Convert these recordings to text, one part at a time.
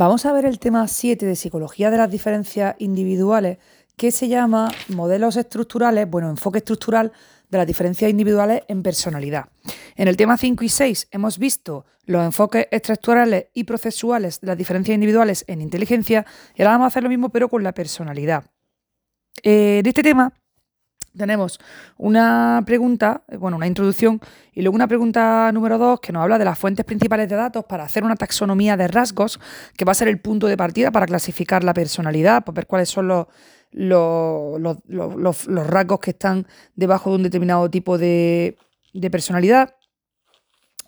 Vamos a ver el tema 7 de psicología de las diferencias individuales que se llama modelos estructurales, bueno, enfoque estructural de las diferencias individuales en personalidad. En el tema 5 y 6 hemos visto los enfoques estructurales y procesuales de las diferencias individuales en inteligencia y ahora vamos a hacer lo mismo pero con la personalidad. Eh, de este tema tenemos una pregunta, bueno, una introducción y luego una pregunta número dos que nos habla de las fuentes principales de datos para hacer una taxonomía de rasgos, que va a ser el punto de partida para clasificar la personalidad, para ver cuáles son los, los, rasgos que están debajo de un determinado tipo de, de personalidad.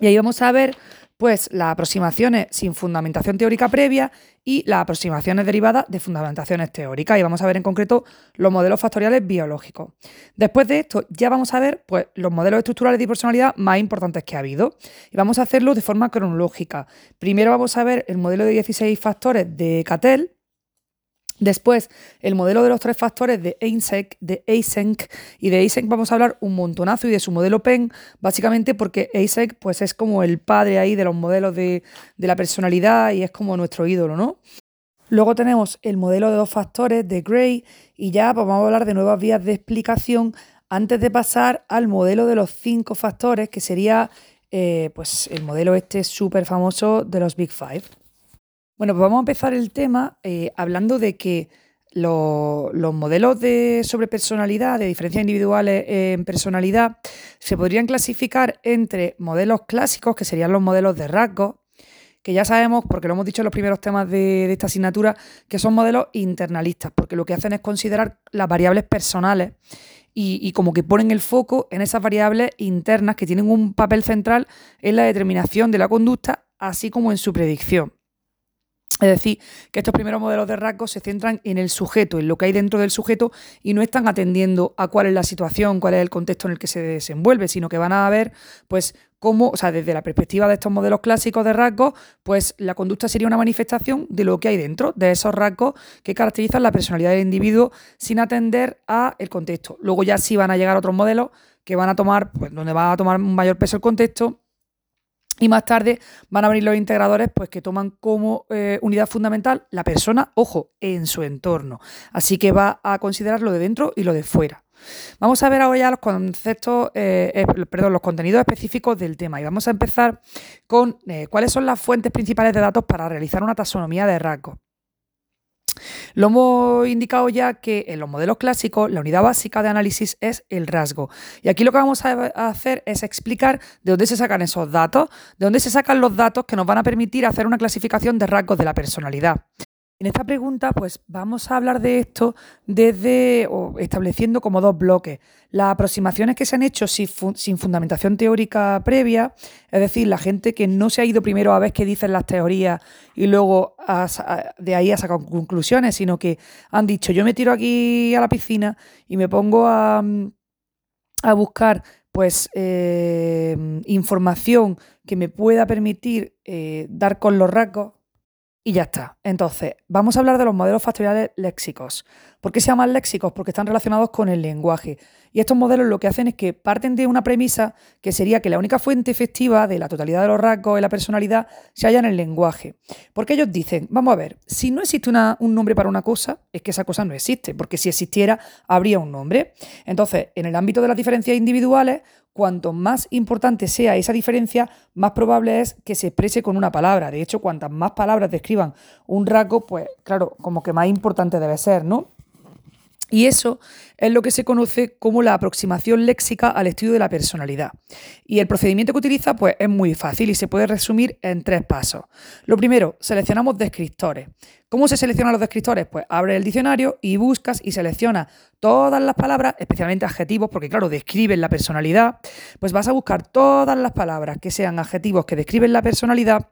Y ahí vamos a ver pues las aproximaciones sin fundamentación teórica previa y las aproximaciones derivadas de fundamentaciones teóricas. Y vamos a ver en concreto los modelos factoriales biológicos. Después de esto, ya vamos a ver pues, los modelos estructurales de personalidad más importantes que ha habido. Y vamos a hacerlo de forma cronológica. Primero vamos a ver el modelo de 16 factores de Cattell Después, el modelo de los tres factores de Eysenck, de Eysenck, y de Eysenck vamos a hablar un montonazo y de su modelo PEN, básicamente porque Eysenck pues, es como el padre ahí de los modelos de, de la personalidad y es como nuestro ídolo, ¿no? Luego tenemos el modelo de dos factores de Gray y ya pues, vamos a hablar de nuevas vías de explicación antes de pasar al modelo de los cinco factores, que sería eh, pues, el modelo este súper famoso de los Big Five. Bueno, pues vamos a empezar el tema eh, hablando de que los modelos de sobre personalidad, de diferencias individuales en personalidad, se podrían clasificar entre modelos clásicos, que serían los modelos de rasgos, que ya sabemos, porque lo hemos dicho en los primeros temas de, esta asignatura, que son modelos internalistas, porque lo que hacen es considerar las variables personales y, como que ponen el foco en esas variables internas que tienen un papel central en la determinación de la conducta, así como en su predicción. Es decir, que estos primeros modelos de rasgos se centran en el sujeto, en lo que hay dentro del sujeto y no están atendiendo a cuál es la situación, cuál es el contexto en el que se desenvuelve, sino que van a ver, pues, cómo, o sea, desde la perspectiva de estos modelos clásicos de rasgos, pues la conducta sería una manifestación de lo que hay dentro, de esos rasgos que caracterizan la personalidad del individuo sin atender a el contexto. Luego ya sí van a llegar otros modelos que van a tomar, pues, donde va a tomar un mayor peso el contexto y más tarde van a venir los integradores pues, que toman como eh, unidad fundamental la persona, ojo, en su entorno. Así que va a considerar lo de dentro y lo de fuera. Vamos a ver ahora ya los conceptos, eh, eh, perdón, los contenidos específicos del tema y vamos a empezar con cuáles son las fuentes principales de datos para realizar una taxonomía de rasgos. Lo hemos indicado ya que en los modelos clásicos la unidad básica de análisis es el rasgo. Y aquí lo que vamos a hacer es explicar de dónde se sacan esos datos, de dónde se sacan los datos que nos van a permitir hacer una clasificación de rasgos de la personalidad. En esta pregunta, pues vamos a hablar de esto desde o estableciendo como dos bloques. Las aproximaciones que se han hecho sin, fundamentación teórica previa, es decir, la gente que no se ha ido primero a ver qué dicen las teorías y luego de ahí ha sacado conclusiones, sino que han dicho, yo me tiro aquí a la piscina y me pongo a, buscar pues eh, información que me pueda permitir eh, dar con los rasgos y ya está. Entonces, vamos a hablar de los modelos factoriales léxicos. ¿Por qué se llaman léxicos? Porque están relacionados con el lenguaje. Y estos modelos lo que hacen es que parten de una premisa que sería que la única fuente efectiva de la totalidad de los rasgos de la personalidad se halla en el lenguaje. Porque ellos dicen, vamos a ver, si no existe un nombre para una cosa, es que esa cosa no existe, porque si existiera, habría un nombre. Entonces, en el ámbito de las diferencias individuales, cuanto más importante sea esa diferencia, más probable es que se exprese con una palabra. De hecho, cuantas más palabras describan un rasgo, pues claro, como que más importante debe ser, ¿no? Y eso es lo que se conoce como la aproximación léxica al estudio de la personalidad. Y el procedimiento que utiliza pues, es muy fácil y se puede resumir en tres pasos. Lo primero, seleccionamos descriptores. ¿Cómo se seleccionan los descriptores? Pues abre el diccionario y buscas y seleccionas todas las palabras, especialmente adjetivos, porque claro, describen la personalidad. Pues vas a buscar todas las palabras que sean adjetivos que describen la personalidad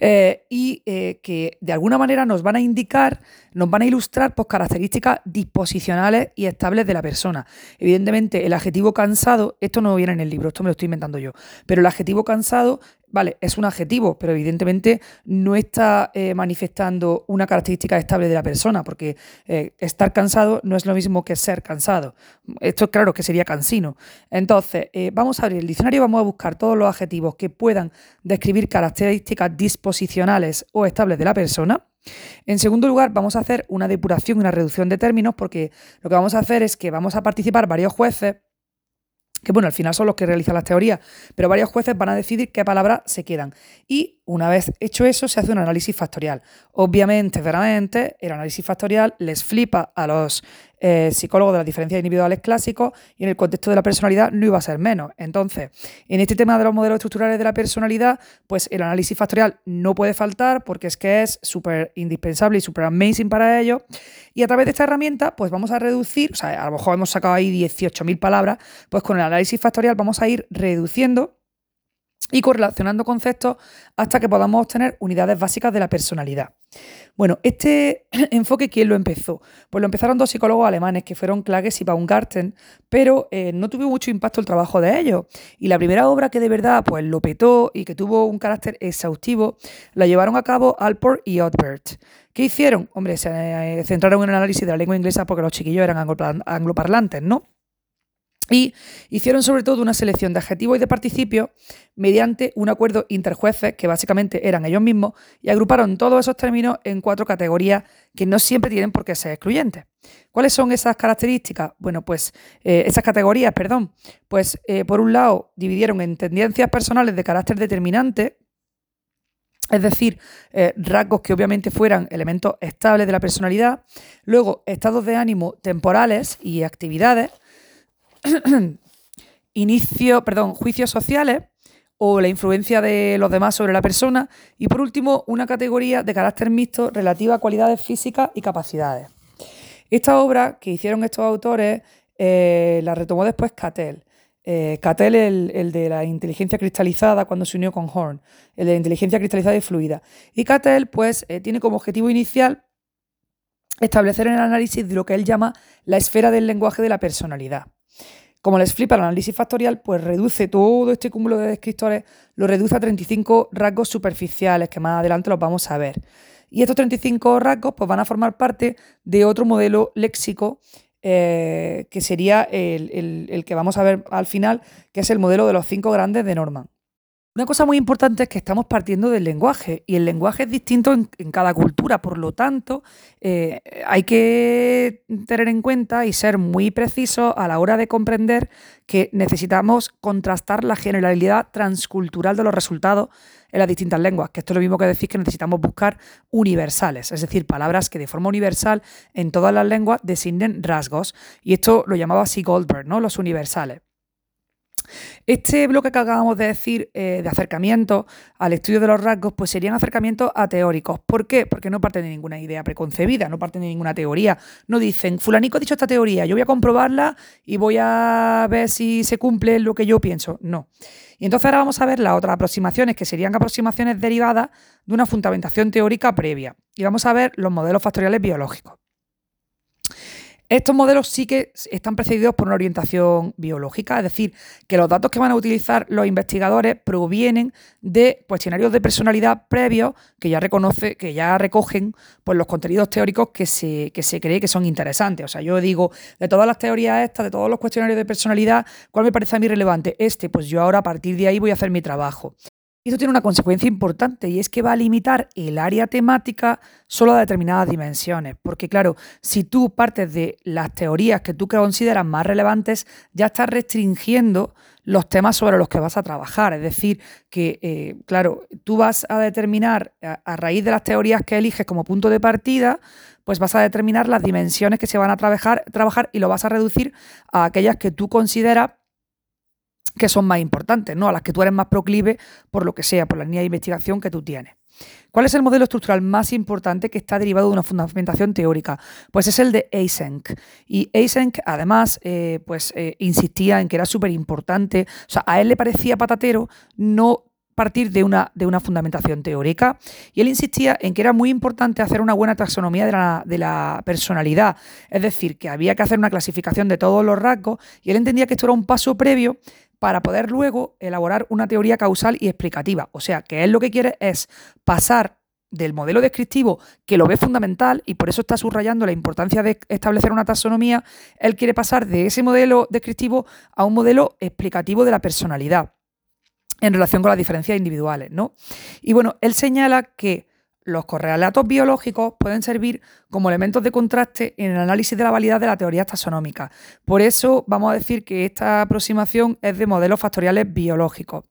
eh, y eh, que de alguna manera nos van a indicar, nos van a ilustrar pues, características disposicionales y estables de la persona. Evidentemente, el adjetivo cansado, esto no viene en el libro, esto me lo estoy inventando yo, pero el adjetivo cansado Vale, es un adjetivo, pero evidentemente no está eh, manifestando una característica estable de la persona, porque eh, estar cansado no es lo mismo que ser cansado. Esto claro que sería cansino. Entonces, eh, vamos a abrir el diccionario y vamos a buscar todos los adjetivos que puedan describir características disposicionales o estables de la persona. En segundo lugar, vamos a hacer una depuración y una reducción de términos porque lo que vamos a hacer es que vamos a participar varios jueces que bueno, al final son los que realizan las teorías, pero varios jueces van a decidir qué palabras se quedan. Y una vez hecho eso, se hace un análisis factorial. Obviamente, veramente, el análisis factorial les flipa a los eh, psicólogos de las diferencias individuales clásicos y en el contexto de la personalidad no iba a ser menos. Entonces, en este tema de los modelos estructurales de la personalidad, pues el análisis factorial no puede faltar porque es que es súper indispensable y súper amazing para ello. Y a través de esta herramienta, pues vamos a reducir, o sea, a lo mejor hemos sacado ahí 18.000 palabras, pues con el análisis factorial vamos a ir reduciendo y correlacionando conceptos hasta que podamos obtener unidades básicas de la personalidad. Bueno, este enfoque, ¿quién lo empezó? Pues lo empezaron dos psicólogos alemanes que fueron Klages y Baumgarten, pero eh, no tuvo mucho impacto el trabajo de ellos. Y la primera obra que de verdad pues, lo petó y que tuvo un carácter exhaustivo, la llevaron a cabo Alport y Odbert. ¿Qué hicieron? Hombre, se eh, centraron en el análisis de la lengua inglesa porque los chiquillos eran angloparlantes, ¿no? Y hicieron sobre todo una selección de adjetivos y de participios mediante un acuerdo interjueces, que básicamente eran ellos mismos, y agruparon todos esos términos en cuatro categorías que no siempre tienen por qué ser excluyentes. ¿Cuáles son esas características? Bueno, pues eh, esas categorías, perdón. Pues eh, por un lado dividieron en tendencias personales de carácter determinante, es decir, eh, rasgos que obviamente fueran elementos estables de la personalidad, luego estados de ánimo temporales y actividades, inicio, perdón, juicios sociales o la influencia de los demás sobre la persona y por último una categoría de carácter mixto relativa a cualidades físicas y capacidades. Esta obra que hicieron estos autores eh, la retomó después Cattell. Eh, Cattell, el, el, de la inteligencia cristalizada, cuando se unió con Horn, el de la inteligencia cristalizada y fluida. Y Cattell, pues, eh, tiene como objetivo inicial establecer el análisis de lo que él llama la esfera del lenguaje de la personalidad. Como les flipa el análisis factorial, pues reduce todo este cúmulo de descriptores, lo reduce a 35 rasgos superficiales, que más adelante los vamos a ver. Y estos 35 rasgos pues, van a formar parte de otro modelo léxico eh, que sería el, el, que vamos a ver al final, que es el modelo de los cinco grandes de Norman. Una cosa muy importante es que estamos partiendo del lenguaje y el lenguaje es distinto en, cada cultura, por lo tanto eh, hay que tener en cuenta y ser muy precisos a la hora de comprender que necesitamos contrastar la generalidad transcultural de los resultados en las distintas lenguas, que esto es lo mismo que decir que necesitamos buscar universales, es decir, palabras que de forma universal en todas las lenguas designen rasgos y esto lo llamaba así Goldberg, ¿no? Los universales. Este bloque que acabamos de decir eh, de acercamiento al estudio de los rasgos, pues serían acercamientos ateóricos. ¿Por qué? Porque no parten de ninguna idea preconcebida, no parten de ninguna teoría. No dicen, fulanico ha dicho esta teoría, yo voy a comprobarla y voy a ver si se cumple lo que yo pienso. No. Y entonces ahora vamos a ver las otras aproximaciones, que serían aproximaciones derivadas de una fundamentación teórica previa. Y vamos a ver los modelos factoriales biológicos. Estos modelos sí que están precedidos por una orientación biológica, es decir, que los datos que van a utilizar los investigadores provienen de cuestionarios de personalidad previos que ya reconoce, que ya recogen pues, los contenidos teóricos que se, que se cree que son interesantes. O sea, yo digo, de todas las teorías estas, de todos los cuestionarios de personalidad, ¿cuál me parece a mí relevante? Este, pues yo ahora a partir de ahí voy a hacer mi trabajo. Y esto tiene una consecuencia importante y es que va a limitar el área temática solo a determinadas dimensiones. Porque claro, si tú partes de las teorías que tú consideras más relevantes, ya estás restringiendo los temas sobre los que vas a trabajar. Es decir, que, eh, claro, tú vas a determinar, a, raíz de las teorías que eliges como punto de partida, pues vas a determinar las dimensiones que se van a trabajar, trabajar y lo vas a reducir a aquellas que tú consideras que son más importantes, ¿no? A las que tú eres más proclive por lo que sea, por la línea de investigación que tú tienes. ¿Cuál es el modelo estructural más importante que está derivado de una fundamentación teórica? Pues es el de Eysenck. Y Eysenck, además, eh, pues eh, insistía en que era súper importante, o sea, a él le parecía patatero no partir de una, de una fundamentación teórica y él insistía en que era muy importante hacer una buena taxonomía de la, de la, personalidad, es decir, que había que hacer una clasificación de todos los rasgos y él entendía que esto era un paso previo para poder luego elaborar una teoría causal y explicativa. O sea, que él lo que quiere es pasar del modelo descriptivo, que lo ve fundamental y por eso está subrayando la importancia de establecer una taxonomía, él quiere pasar de ese modelo descriptivo a un modelo explicativo de la personalidad. en relación con las diferencias individuales, ¿no? Y bueno, él señala que los correlatos biológicos pueden servir como elementos de contraste en el análisis de la validad de la teoría taxonómica. Por eso vamos a decir que esta aproximación es de modelos factoriales biológicos.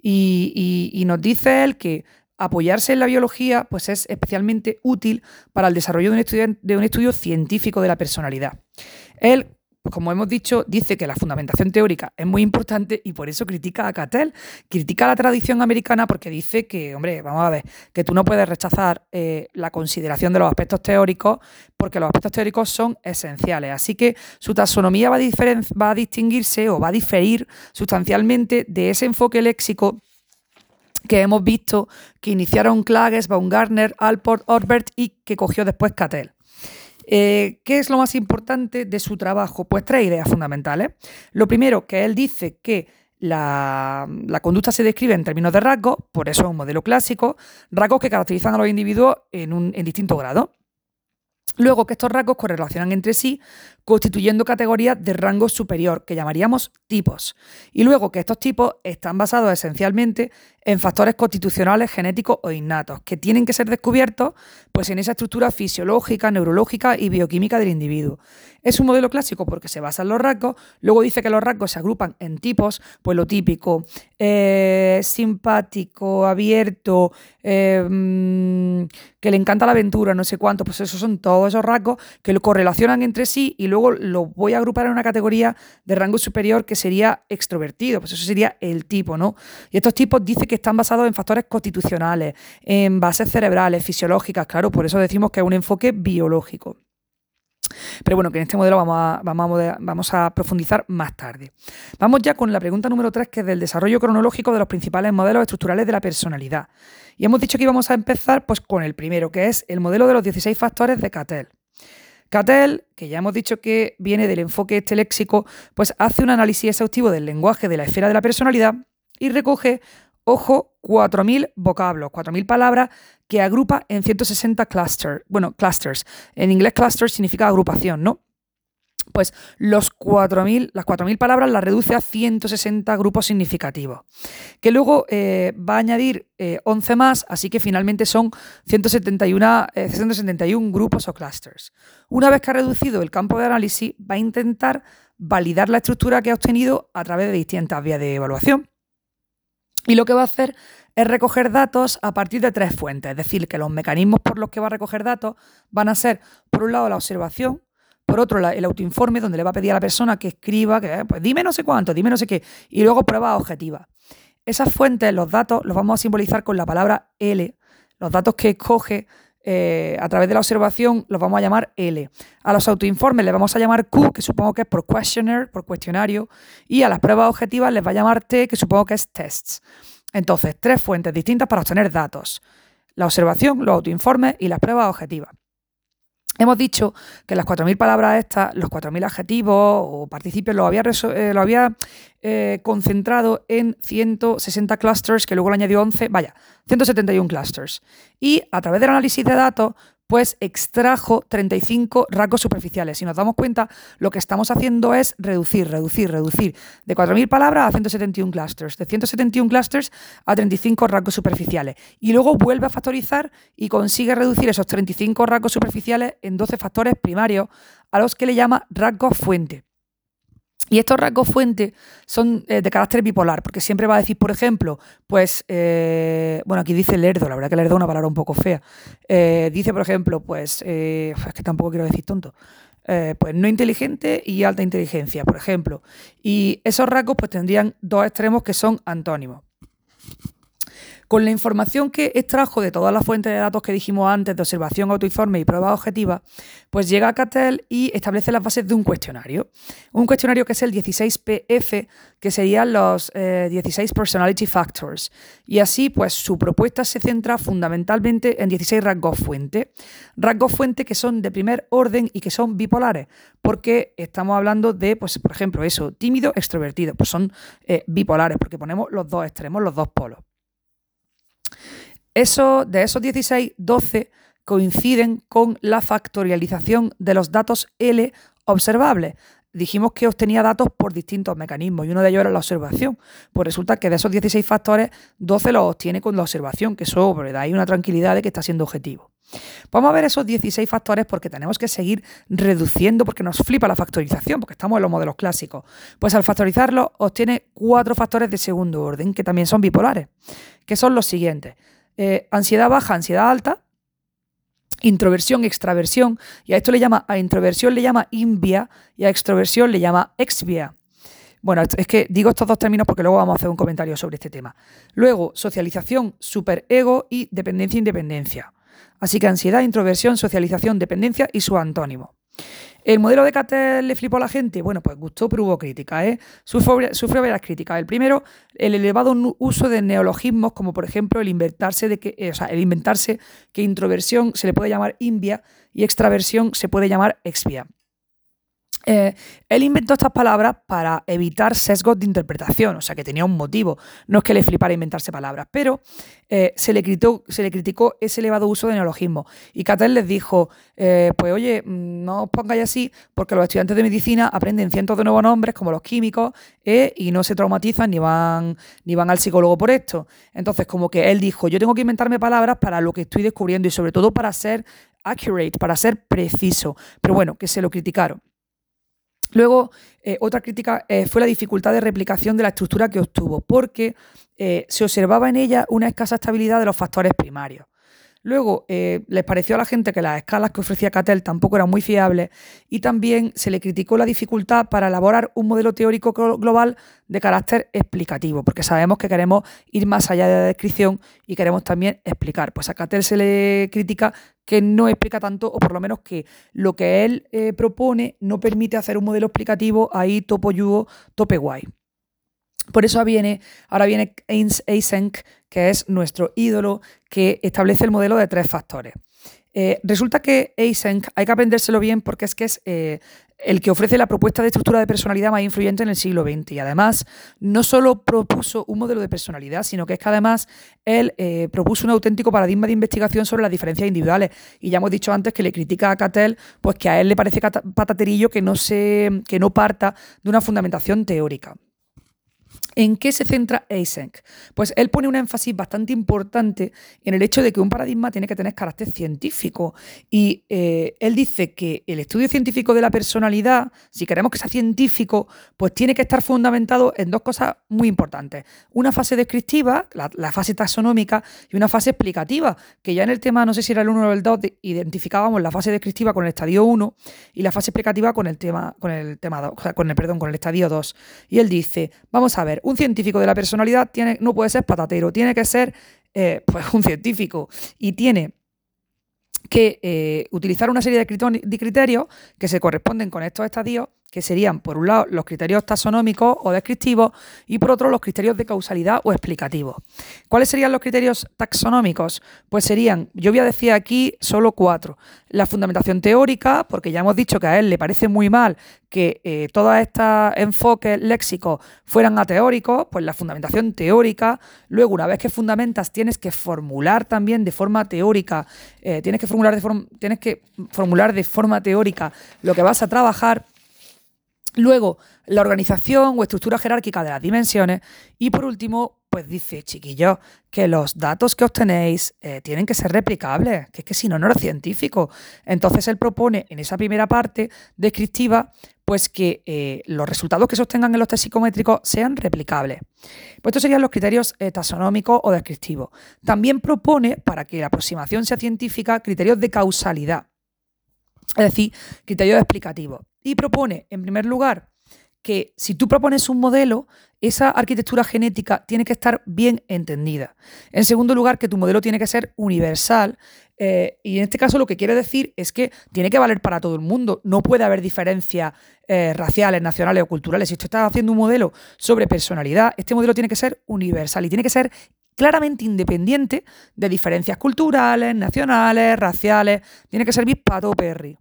Y, nos dice él que apoyarse en la biología pues es especialmente útil para el desarrollo de un, de un estudio científico de la personalidad. Él pues como hemos dicho, dice que la fundamentación teórica es muy importante y por eso critica a Cattell, critica la tradición americana porque dice que, hombre, vamos a ver, que tú no puedes rechazar eh, la consideración de los aspectos teóricos porque los aspectos teóricos son esenciales. Así que su taxonomía va a, va a distinguirse o va a diferir sustancialmente de ese enfoque léxico que hemos visto que iniciaron Klages, Baumgartner, Alport, Orbert y que cogió después Cattell. Eh, ¿Qué es lo más importante de su trabajo? Pues tres ideas fundamentales. Lo primero, que él dice que la, conducta se describe en términos de rasgos, por eso es un modelo clásico, rasgos que caracterizan a los individuos en, un, en distinto grado. Luego que estos rasgos correlacionan entre sí, constituyendo categorías de rango superior, que llamaríamos tipos. Y luego que estos tipos están basados esencialmente en factores constitucionales, genéticos o innatos, que tienen que ser descubiertos pues, en esa estructura fisiológica, neurológica y bioquímica del individuo. Es un modelo clásico porque se basa en los rasgos, luego dice que los rasgos se agrupan en tipos, pues lo típico, eh, simpático, abierto, eh, mm, que le encanta la aventura, no sé cuánto, pues esos son todos esos rasgos que lo correlacionan entre sí y luego lo voy a agrupar en una categoría de rango superior que sería extrovertido, pues eso sería el tipo, ¿no? Y estos tipos dice que están basados en factores constitucionales, en bases cerebrales, fisiológicas, claro, por eso decimos que es un enfoque biológico. Pero bueno, que en este modelo vamos a, vamos, a, profundizar más tarde. Vamos ya con la pregunta número 3, que es del desarrollo cronológico de los principales modelos estructurales de la personalidad. Y hemos dicho que íbamos a empezar pues, con el primero, que es el modelo de los 16 factores de Cattell. Cattell, que ya hemos dicho que viene del enfoque este léxico, pues hace un análisis exhaustivo del lenguaje de la esfera de la personalidad y recoge Ojo, 4.000 vocablos, 4.000 palabras que agrupa en 160 clusters. Bueno, clusters. En inglés cluster significa agrupación, ¿no? Pues los 4.000, las 4.000 palabras las reduce a 160 grupos significativos, que luego eh, va a añadir 11 eh, más, así que finalmente son 171, 171 eh, grupos o clusters. Una vez que ha reducido el campo de análisis, va a intentar validar la estructura que ha obtenido a través de distintas vías de evaluación. Y lo que va a hacer es recoger datos a partir de tres fuentes, es decir, que los mecanismos por los que va a recoger datos van a ser, por un lado, la observación, por otro, el autoinforme, donde le va a pedir a la persona que escriba, que pues dime no sé cuánto, dime no sé qué, y luego pruebas objetivas. Esas fuentes, los datos, los vamos a simbolizar con la palabra L. Los datos que escoge eh, a través de la observación los vamos a llamar L. A los autoinformes les vamos a llamar Q, que supongo que es por questionnaire, por cuestionario, y a las pruebas objetivas les va a llamar T, que supongo que es tests. Entonces, tres fuentes distintas para obtener datos. La observación, los autoinformes y las pruebas objetivas. Hemos dicho que las 4.000 palabras estas, los 4.000 adjetivos o participios, había, eh, lo había eh, concentrado en 160 clusters, que luego le añadió 11, vaya, 171 clusters. Y a través del análisis de datos, pues extrajo 35 rasgos superficiales. Si nos damos cuenta, lo que estamos haciendo es reducir, reducir, reducir de 4.000 palabras a 171 clusters, de 171 clusters a 35 rasgos superficiales. Y luego vuelve a factorizar y consigue reducir esos 35 rasgos superficiales en 12 factores primarios a los que le llama rasgos fuente. Y estos rasgos fuente son eh, de carácter bipolar, porque siempre va a decir, por ejemplo, pues, eh, bueno, aquí dice lerdo, la verdad que lerdo es una palabra un poco fea. Eh, dice, por ejemplo, pues, es que tampoco quiero decir tonto, pues no inteligente y alta inteligencia, por ejemplo. Y esos rasgos pues tendrían dos extremos que son antónimos. Con la información que extrajo de todas las fuentes de datos que dijimos antes, de observación, autoinforme y pruebas objetivas, pues llega a Cattell y establece las bases de un cuestionario. Un cuestionario que es el 16PF, que serían los 16 eh, Personality Factors. Y así, pues su propuesta se centra fundamentalmente en 16 rasgos fuente. Rasgos fuente que son de primer orden y que son bipolares, porque estamos hablando de, pues, por ejemplo, eso, tímido, extrovertido, pues son eh, bipolares, porque ponemos los dos extremos, los dos polos. Eso, de esos 16, 12 coinciden con la factorialización de los datos L observables. dijimos que obtenía datos por distintos mecanismos y uno de ellos era la observación. Pues resulta que de esos 16 factores, 12 los obtiene con la observación, que eso pues, da ahí una tranquilidad de que está siendo objetivo. Vamos a ver esos 16 factores porque tenemos que seguir reduciendo porque nos flipa la factorización, porque estamos en los modelos clásicos. Pues al factorizarlo obtiene cuatro factores de segundo orden que también son bipolares, que son los siguientes. Eh, ansiedad baja, ansiedad alta, introversión, extraversión, y a esto le llama, a introversión le llama invia y a extroversión le llama exvia. Bueno, es que digo estos dos términos porque luego vamos a hacer un comentario sobre este tema. Luego, socialización, superego y dependencia-independencia. Así que ansiedad, introversión, socialización, dependencia y su antónimo. ¿El modelo de Cattell le flipó a la gente? Bueno, pues gustó, pero hubo críticas. ¿eh? Sufrió, varias críticas. El primero, el elevado uso de neologismos, como por ejemplo el inventarse, de que, eh, el inventarse que introversión se le puede llamar invia y extraversión se puede llamar expia. Eh, él inventó estas palabras para evitar sesgos de interpretación, o sea que tenía un motivo, no es que le flipara inventarse palabras, pero eh, se, le se, le criticó ese elevado uso de neologismo. Y Catel les dijo, eh, pues oye, mm, no os pongáis así porque los estudiantes de medicina aprenden cientos de nuevos nombres como los químicos y no se traumatizan ni van, ni van al psicólogo por esto. Entonces como que él dijo, yo tengo que inventarme palabras para lo que estoy descubriendo y sobre todo para ser accurate, para ser preciso. Pero bueno, que se lo criticaron. Luego, eh, otra crítica eh, fue la dificultad de replicación de la estructura que obtuvo, porque eh, se observaba en ella una escasa estabilidad de los factores primarios. Luego, les pareció a la gente que las escalas que ofrecía Cattell tampoco eran muy fiables y también se le criticó la dificultad para elaborar un modelo teórico global de carácter explicativo, porque sabemos que queremos ir más allá de la descripción y queremos también explicar. Pues a Cattell se le critica que no explica tanto, o por lo menos que lo que él eh, propone no permite hacer un modelo explicativo ahí topo yugo, tope guay. Por eso viene, ahora viene Eysenck, que es nuestro ídolo, que establece el modelo de tres factores. Eh, resulta que Eysenck hay que aprendérselo bien porque es que es eh, el que ofrece la propuesta de estructura de personalidad más influyente en el siglo XX. Y además, no solo propuso un modelo de personalidad, sino que es que además él eh, propuso un auténtico paradigma de investigación sobre las diferencias individuales. Y ya hemos dicho antes que le critica a Cattell, pues que a él le parece pataterillo que no, se, que no parta de una fundamentación teórica. ¿En qué se centra Eysenck? Pues él pone un énfasis bastante importante en el hecho de que un paradigma tiene que tener carácter científico. Y eh, él dice que el estudio científico de la personalidad, si queremos que sea científico, pues tiene que estar fundamentado en dos cosas muy importantes. Una fase descriptiva, la, fase taxonómica, y una fase explicativa, que ya en el tema, no sé si era el 1 o el 2, identificábamos la fase descriptiva con el estadio 1 y la fase explicativa con el tema, con el tema 2, o sea, con el, perdón, con el estadio 2. Y él dice, vamos a ver, un científico de la personalidad tiene, no puede ser patatero, tiene que ser eh, pues un científico. Y tiene que eh, utilizar una serie de criterios que se corresponden con estos estadios que serían, por un lado, los criterios taxonómicos o descriptivos y por otro, los criterios de causalidad o explicativos. ¿Cuáles serían los criterios taxonómicos? Pues serían, yo voy a decir aquí solo cuatro. La fundamentación teórica, porque ya hemos dicho que a él le parece muy mal que eh, todos estos enfoques léxicos fueran ateóricos, pues la fundamentación teórica. Luego, una vez que fundamentas, tienes que formular también de forma teórica, eh, tienes, que formular de tienes que formular de forma teórica lo que vas a trabajar Luego, la organización o estructura jerárquica de las dimensiones. Y por último, pues dice, chiquillos, que los datos que obtenéis eh, tienen que ser replicables, que es que si no, no es científico. Entonces él propone en esa primera parte descriptiva, pues que eh, los resultados que se obtengan en los test psicométricos sean replicables. Pues estos serían los criterios eh, taxonómicos o descriptivos. También propone, para que la aproximación sea científica, criterios de causalidad. Es decir, criterios explicativos y propone, en primer lugar, que si tú propones un modelo, esa arquitectura genética tiene que estar bien entendida. En segundo lugar, que tu modelo tiene que ser universal. Eh, y en este caso lo que quiere decir es que tiene que valer para todo el mundo. No puede haber diferencias eh, raciales, nacionales o culturales. Si tú estás haciendo un modelo sobre personalidad, este modelo tiene que ser universal y tiene que ser claramente independiente de diferencias culturales, nacionales, raciales. Tiene que servir para todo Perry.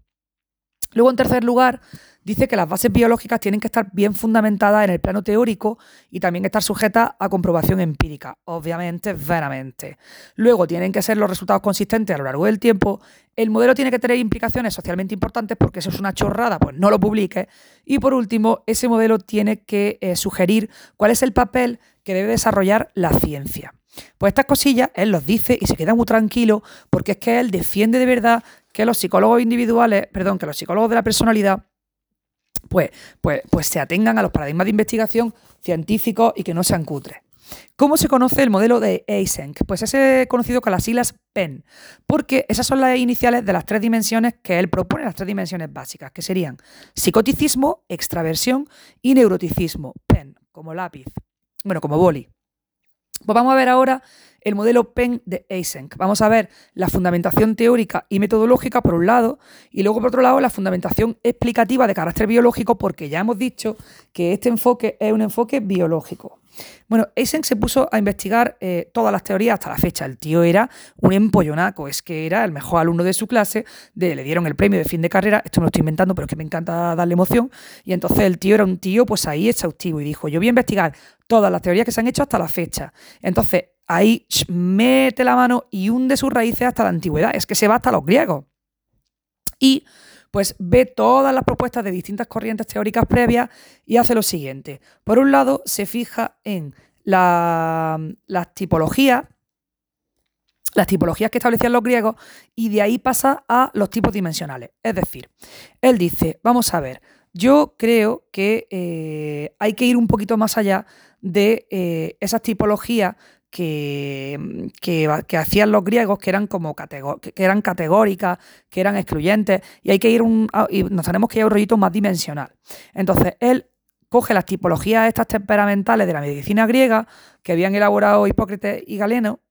Luego, en tercer lugar, dice que las bases biológicas tienen que estar bien fundamentadas en el plano teórico y también estar sujetas a comprobación empírica, obviamente, veramente. Luego, tienen que ser los resultados consistentes a lo largo del tiempo. El modelo tiene que tener implicaciones socialmente importantes porque eso es una chorrada, pues no lo publique. Y por último, ese modelo tiene que eh, sugerir cuál es el papel que debe desarrollar la ciencia. Pues estas cosillas él los dice y se queda muy tranquilo porque es que él defiende de verdad que los psicólogos individuales, perdón, que los psicólogos de la personalidad pues, pues, pues se atengan a los paradigmas de investigación científicos y que no sean cutres. ¿Cómo se conoce el modelo de Eysenck? Pues es conocido con las siglas PEN, porque esas son las iniciales de las tres dimensiones que él propone, las tres dimensiones básicas, que serían psicoticismo, extraversión y neuroticismo. PEN, como lápiz, bueno, como boli. Pues vamos a ver ahora el modelo PEN de Eysenck. Vamos a ver la fundamentación teórica y metodológica por un lado y luego por otro lado la fundamentación explicativa de carácter biológico porque ya hemos dicho que este enfoque es un enfoque biológico. Bueno, Eysenck se puso a investigar eh, todas las teorías hasta la fecha. El tío era un empollonaco, es que era el mejor alumno de su clase, le dieron el premio de fin de carrera, esto me lo estoy inventando, pero es que me encanta darle emoción, y entonces el tío era un tío pues ahí exhaustivo y dijo, yo voy a investigar todas las teorías que se han hecho hasta la fecha. Entonces, ahí mete la mano y hunde sus raíces hasta la antigüedad, es que se va hasta los griegos. Y pues ve todas las propuestas de distintas corrientes teóricas previas y hace lo siguiente. Por un lado, se fija en las tipologías, las tipologías que establecían los griegos, y de ahí pasa a los tipos dimensionales. Es decir, él dice, vamos a ver, yo creo que eh, hay que ir un poquito más allá de eh, esas tipologías que, que, hacían los griegos, que eran como que eran categóricas, que eran excluyentes, y hay que ir un, y nos tenemos que ir a un rollito más dimensional. Entonces, él coge las tipologías estas temperamentales de la medicina griega que habían elaborado Hipócrates y Galeno,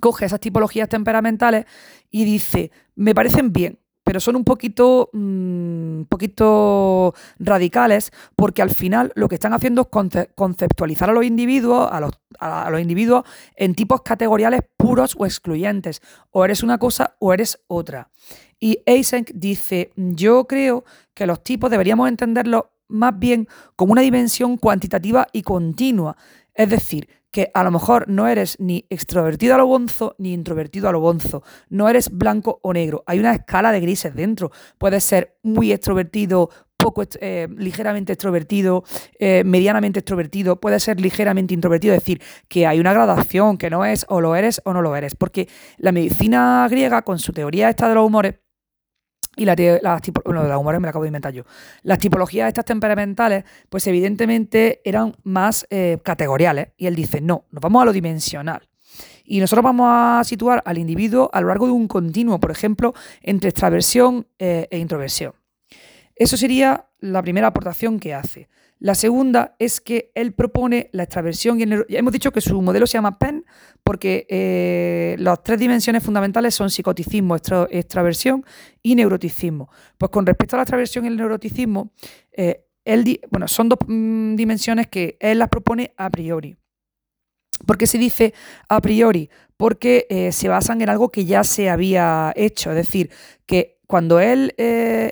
coge esas tipologías temperamentales y dice, me parecen bien, pero son un poquito, mm, poquito radicales porque al final lo que están haciendo es conceptualizar a los individuos, a los, a los individuos en tipos categoriales puros o excluyentes. O eres una cosa o eres otra. Y Eysenck dice, yo creo que los tipos deberíamos entenderlos más bien como una dimensión cuantitativa y continua. Es decir, que a lo mejor no eres ni extrovertido a lo bonzo ni introvertido a lo bonzo. No eres blanco o negro. Hay una escala de grises dentro. Puedes ser muy extrovertido, poco eh, ligeramente extrovertido, eh, medianamente extrovertido, puedes ser ligeramente introvertido, es decir, que hay una gradación, que no es o lo eres o no lo eres, porque la medicina griega con su teoría esta de los humores y las bueno, me la acabo de inventar yo. Las tipologías estas temperamentales, pues evidentemente eran más eh, categoriales. Y él dice, no, nos vamos a lo dimensional. Y nosotros vamos a situar al individuo a lo largo de un continuo, por ejemplo, entre extraversión eh, e introversión. Eso sería la primera aportación que hace. La segunda es que él propone la extraversión y el Hemos dicho que su modelo se llama PEN porque eh, las tres dimensiones fundamentales son psicoticismo, extraversión y neuroticismo. Pues con respecto a la extraversión y el neuroticismo, eh, él, bueno, son dos mm, dimensiones que él las propone a priori. ¿Por qué se dice a priori? Porque eh, se basan en algo que ya se había hecho, es decir, que cuando él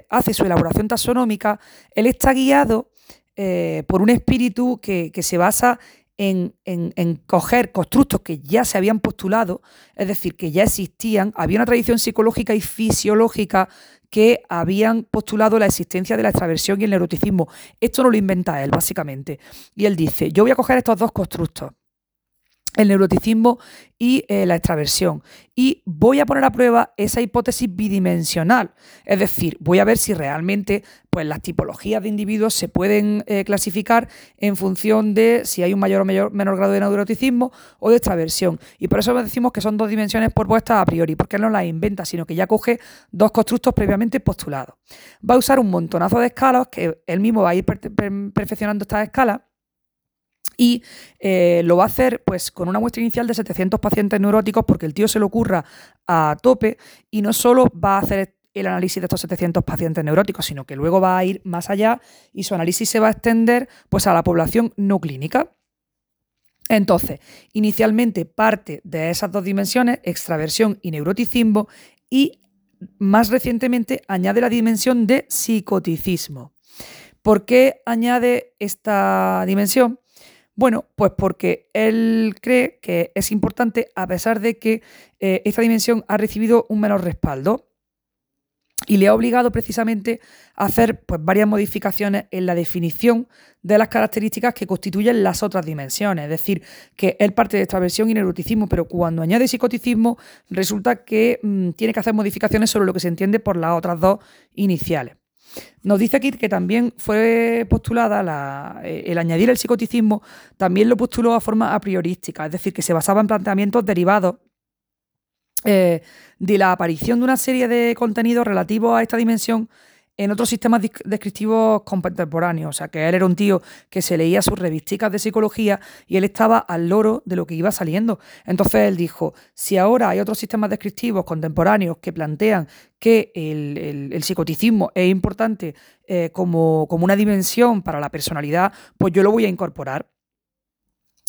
hace su elaboración taxonómica, él está guiado eh, por un espíritu que, se basa en, coger constructos que ya se habían postulado, es decir, que ya existían, había una tradición psicológica y fisiológica que habían postulado la existencia de la extraversión y el neuroticismo. Esto no lo inventa él, básicamente. Y él dice, yo voy a coger estos dos constructos, el neuroticismo y eh, la extraversión. Y voy a poner a prueba esa hipótesis bidimensional. Es decir, voy a ver si realmente pues, las tipologías de individuos se pueden eh, clasificar en función de si hay un mayor o menor grado de neuroticismo o de extraversión. Y por eso decimos que son dos dimensiones propuestas a priori, porque él no las inventa, sino que ya coge dos constructos previamente postulados. Va a usar un montonazo de escalas, que él mismo va a ir perfeccionando estas escalas y eh, lo va a hacer pues con una muestra inicial de 700 pacientes neuróticos porque el tío se lo ocurra a tope y no solo va a hacer el análisis de estos 700 pacientes neuróticos, sino que luego va a ir más allá y su análisis se va a extender pues a la población no clínica. Entonces, inicialmente parte de esas dos dimensiones, extraversión y neuroticismo, y más recientemente añade la dimensión de psicoticismo. ¿Por qué añade esta dimensión? Bueno, pues porque él cree que es importante a pesar de que eh, esta dimensión ha recibido un menor respaldo y le ha obligado precisamente a hacer pues, varias modificaciones en la definición de las características que constituyen las otras dimensiones. Es decir, que él parte de extraversión y neuroticismo, pero cuando añade psicoticismo resulta que mm, tiene que hacer modificaciones sobre lo que se entiende por las otras dos iniciales. Nos dice aquí que también fue postulada eh, el añadir el psicoticismo, también lo postuló a forma a priorística, es decir, que se basaba en planteamientos derivados eh, de la aparición de una serie de contenidos relativos a esta dimensión en otros sistemas descriptivos contemporáneos. O sea, que él era un tío que se leía sus revisticas de psicología y él estaba al loro de lo que iba saliendo. Entonces él dijo, si ahora hay otros sistemas descriptivos contemporáneos que plantean que el, psicoticismo es importante eh, como, como una dimensión para la personalidad, pues yo lo voy a incorporar.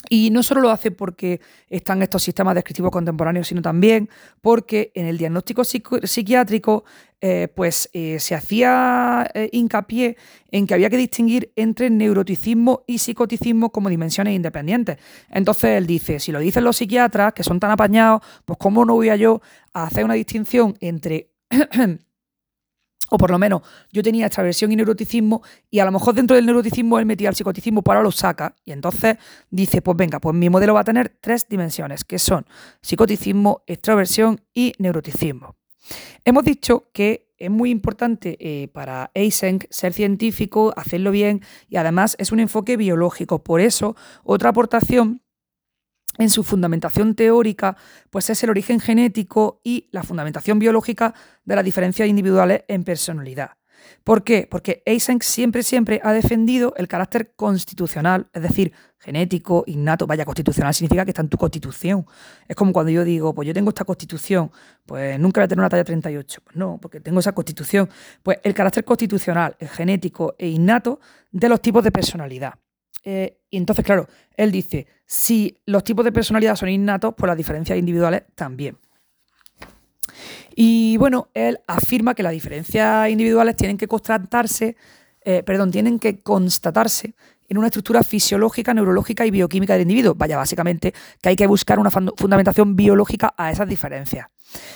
Y no solo lo hace porque están estos sistemas descriptivos contemporáneos, sino también porque en el diagnóstico psiquiátrico eh, pues, eh, se hacía eh, hincapié en que había que distinguir entre neuroticismo y psicoticismo como dimensiones independientes. Entonces él dice, si lo dicen los psiquiatras, que son tan apañados, pues cómo no voy a yo a hacer una distinción entre o por lo menos yo tenía esta versión y neuroticismo, y a lo mejor dentro del neuroticismo él metía el psicoticismo, pero ahora lo saca, y entonces dice, pues venga, pues mi modelo va a tener tres dimensiones, que son psicoticismo, extroversión y neuroticismo. Hemos dicho que es muy importante eh, para Eysenck ser científico, hacerlo bien, y además es un enfoque biológico. Por eso, otra aportación en su fundamentación teórica, pues es el origen genético y la fundamentación biológica de las diferencias individuales en personalidad. ¿Por qué? Porque Eysenck siempre, siempre ha defendido el carácter constitucional, es decir, genético, innato. Vaya, constitucional significa que está en tu constitución. Es como cuando yo digo, pues yo tengo esta constitución, pues nunca voy a tener una talla 38. Pues no, porque tengo esa constitución. Pues el carácter constitucional, genético e innato de los tipos de personalidad. Eh, y entonces, claro, él dice, si los tipos de personalidad son innatos, pues las diferencias individuales también. Y bueno, él afirma que las diferencias individuales tienen que constatarse, eh, perdón, tienen que constatarse en una estructura fisiológica, neurológica y bioquímica del individuo. Vaya, básicamente que hay que buscar una fundamentación biológica a esas diferencias.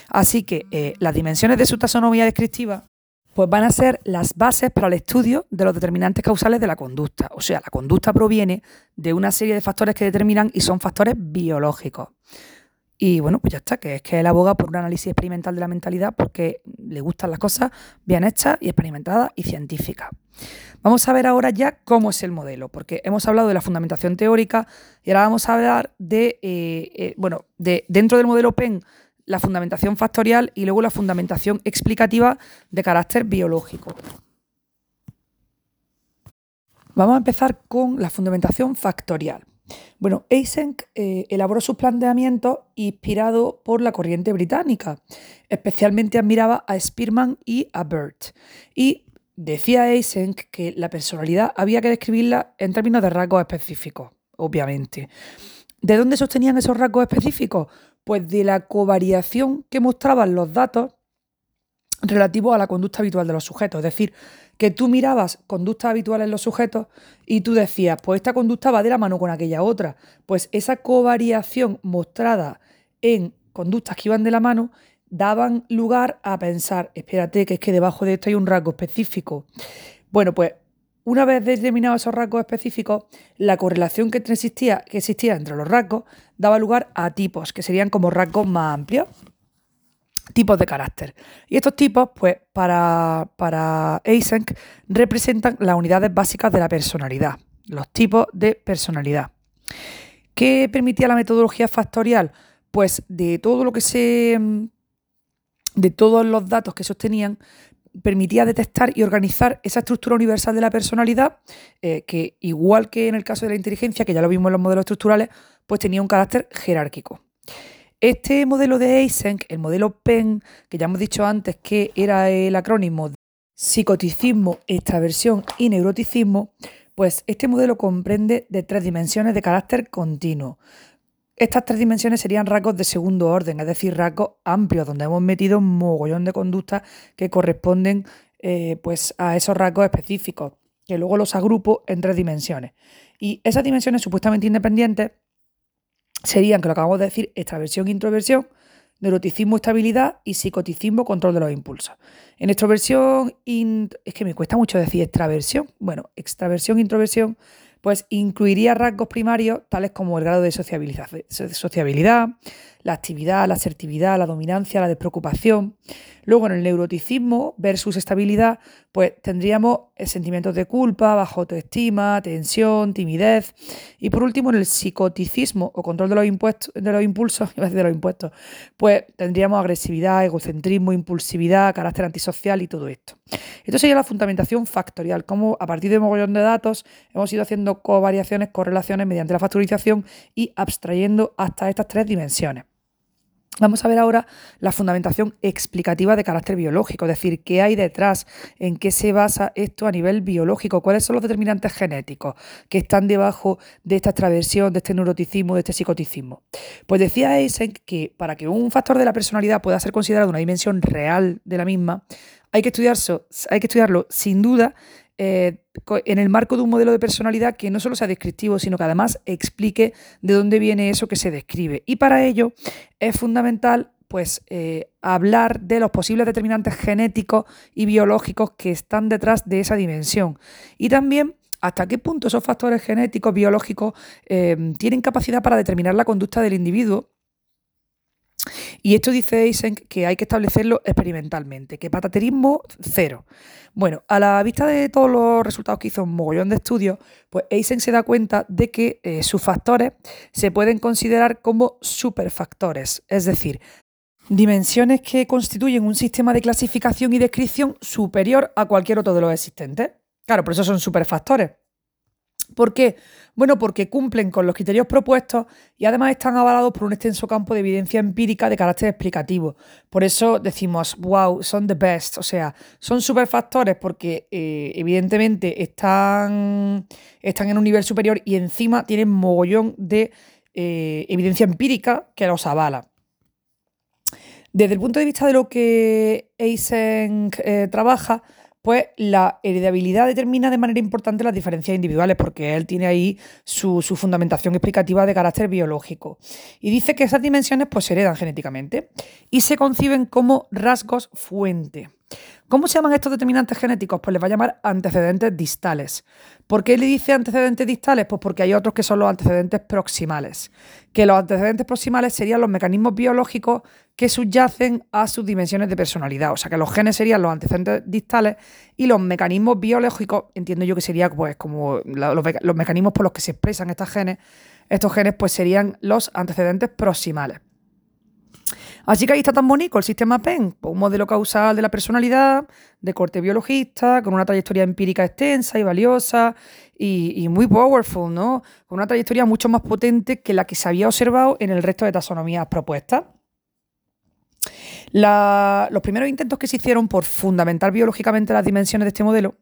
Así que eh, las dimensiones de su taxonomía descriptiva pues van a ser las bases para el estudio de los determinantes causales de la conducta. O sea, la conducta proviene de una serie de factores que determinan y son factores biológicos. Y bueno, pues ya está, que es que él aboga por un análisis experimental de la mentalidad porque le gustan las cosas bien hechas y experimentadas y científicas. Vamos a ver ahora ya cómo es el modelo, porque hemos hablado de la fundamentación teórica y ahora vamos a hablar de, eh, eh, bueno, de dentro del modelo PEN la fundamentación factorial y luego la fundamentación explicativa de carácter biológico. Vamos a empezar con la fundamentación factorial. Bueno, Eysenck eh, elaboró sus planteamientos inspirado por la corriente británica. Especialmente admiraba a Spearman y a Burt. Y decía Eysenck que la personalidad había que describirla en términos de rasgos específicos, obviamente. ¿De dónde sostenían esos rasgos específicos? Pues de la covariación que mostraban los datos relativos a la conducta habitual de los sujetos. Es decir, que tú mirabas conductas habituales en los sujetos y tú decías, pues esta conducta va de la mano con aquella otra. Pues esa covariación mostrada en conductas que iban de la mano daban lugar a pensar, espérate, que es que debajo de esto hay un rasgo específico. Bueno, pues una vez determinados esos rasgos específicos, la correlación que existía, entre los rasgos daba lugar a tipos, que serían como rasgos más amplios, tipos de carácter. Y estos tipos, pues, para, para Eysenck, representan las unidades básicas de la personalidad, los tipos de personalidad. ¿Qué permitía la metodología factorial? Pues de todo lo que se. de todos los datos que sostenían, permitía detectar y organizar esa estructura universal de la personalidad, eh, que igual que en el caso de la inteligencia, que ya lo vimos en los modelos estructurales, pues tenía un carácter jerárquico. Este modelo de Eysenck, el modelo PEN, que ya hemos dicho antes que era el acrónimo de psicoticismo, extraversión y neuroticismo, pues este modelo comprende de tres dimensiones de carácter continuo. Estas tres dimensiones serían rasgos de segundo orden, es decir, rasgos amplios, donde hemos metido un mogollón de conductas que corresponden eh, pues a esos rasgos específicos, que luego los agrupo en tres dimensiones. Y esas dimensiones supuestamente independientes serían, que lo acabamos de decir, extraversión e introversión, neuroticismo, estabilidad y psicoticismo, control de los impulsos. En extroversión, es que me cuesta mucho decir extraversión. Bueno, extraversión, introversión pues incluiría rasgos primarios tales como el grado de sociabilidad, la actividad, la asertividad, la dominancia, la despreocupación. Luego en el neuroticismo versus estabilidad, pues tendríamos sentimientos de culpa, baja autoestima, tensión, timidez. Y por último, en el psicoticismo o control de los, impuestos, de los impulsos, de los impuestos, pues tendríamos agresividad, egocentrismo, impulsividad, carácter antisocial y todo esto. Esto sería la fundamentación factorial, como a partir de un mogollón de datos hemos ido haciendo covariaciones, correlaciones mediante la factorización y abstrayendo hasta estas tres dimensiones. Vamos a ver ahora la fundamentación explicativa de carácter biológico, es decir, qué hay detrás, en qué se basa esto a nivel biológico, cuáles son los determinantes genéticos que están debajo de esta extraversión, de este neuroticismo, de este psicoticismo. Pues decía Eisen que para que un factor de la personalidad pueda ser considerado una dimensión real de la misma, hay que, hay que estudiarlo sin duda eh, en el marco de un modelo de personalidad que no solo sea descriptivo, sino que además explique de dónde viene eso que se describe. Y para ello es fundamental pues eh, hablar de los posibles determinantes genéticos y biológicos que están detrás de esa dimensión. Y también hasta qué punto esos factores genéticos, biológicos, eh, tienen capacidad para determinar la conducta del individuo y esto dice Eisen que hay que establecerlo experimentalmente, que pataterismo cero. Bueno, a la vista de todos los resultados que hizo un mogollón de estudios, pues Eisen se da cuenta de que eh, sus factores se pueden considerar como superfactores, es decir, dimensiones que constituyen un sistema de clasificación y descripción superior a cualquier otro de los existentes. Claro, por eso son superfactores. ¿Por qué? Bueno, porque cumplen con los criterios propuestos y además están avalados por un extenso campo de evidencia empírica de carácter explicativo. Por eso decimos, wow, son the best. O sea, son superfactores porque eh, evidentemente están, están en un nivel superior y encima tienen mogollón de eh, evidencia empírica que los avala. Desde el punto de vista de lo que Eisen eh, trabaja, pues la heredabilidad determina de manera importante las diferencias individuales, porque él tiene ahí su, fundamentación explicativa de carácter biológico. Y dice que esas dimensiones pues, se heredan genéticamente y se conciben como rasgos fuente. ¿Cómo se llaman estos determinantes genéticos? Pues les va a llamar antecedentes distales. ¿Por qué le dice antecedentes distales? Pues porque hay otros que son los antecedentes proximales. Que los antecedentes proximales serían los mecanismos biológicos que subyacen a sus dimensiones de personalidad. O sea que los genes serían los antecedentes distales y los mecanismos biológicos, entiendo yo que sería pues como los, los mecanismos por los que se expresan estos genes, estos genes pues serían los antecedentes proximales. Así que ahí está tan bonito el sistema PEN, pues un modelo causal de la personalidad, de corte biologista, con una trayectoria empírica extensa y valiosa y, muy powerful, ¿no? Con una trayectoria mucho más potente que la que se había observado en el resto de taxonomías propuestas. los primeros intentos que se hicieron por fundamentar biológicamente las dimensiones de este modelo,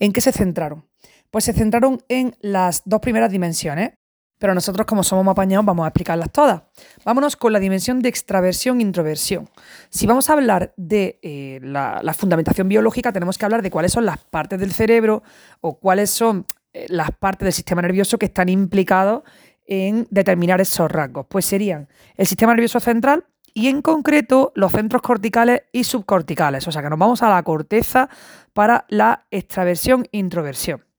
¿en qué se centraron? Pues se centraron en las dos primeras dimensiones, pero nosotros, como somos más apañados, vamos a explicarlas todas. Vámonos con la dimensión de extraversión e introversión. Si vamos a hablar de eh, la, fundamentación biológica, tenemos que hablar de cuáles son las partes del cerebro o cuáles son eh, las partes del sistema nervioso que están implicados en determinar esos rasgos. Pues serían el sistema nervioso central y en concreto los centros corticales y subcorticales. O sea que nos vamos a la corteza para la extraversión e introversión.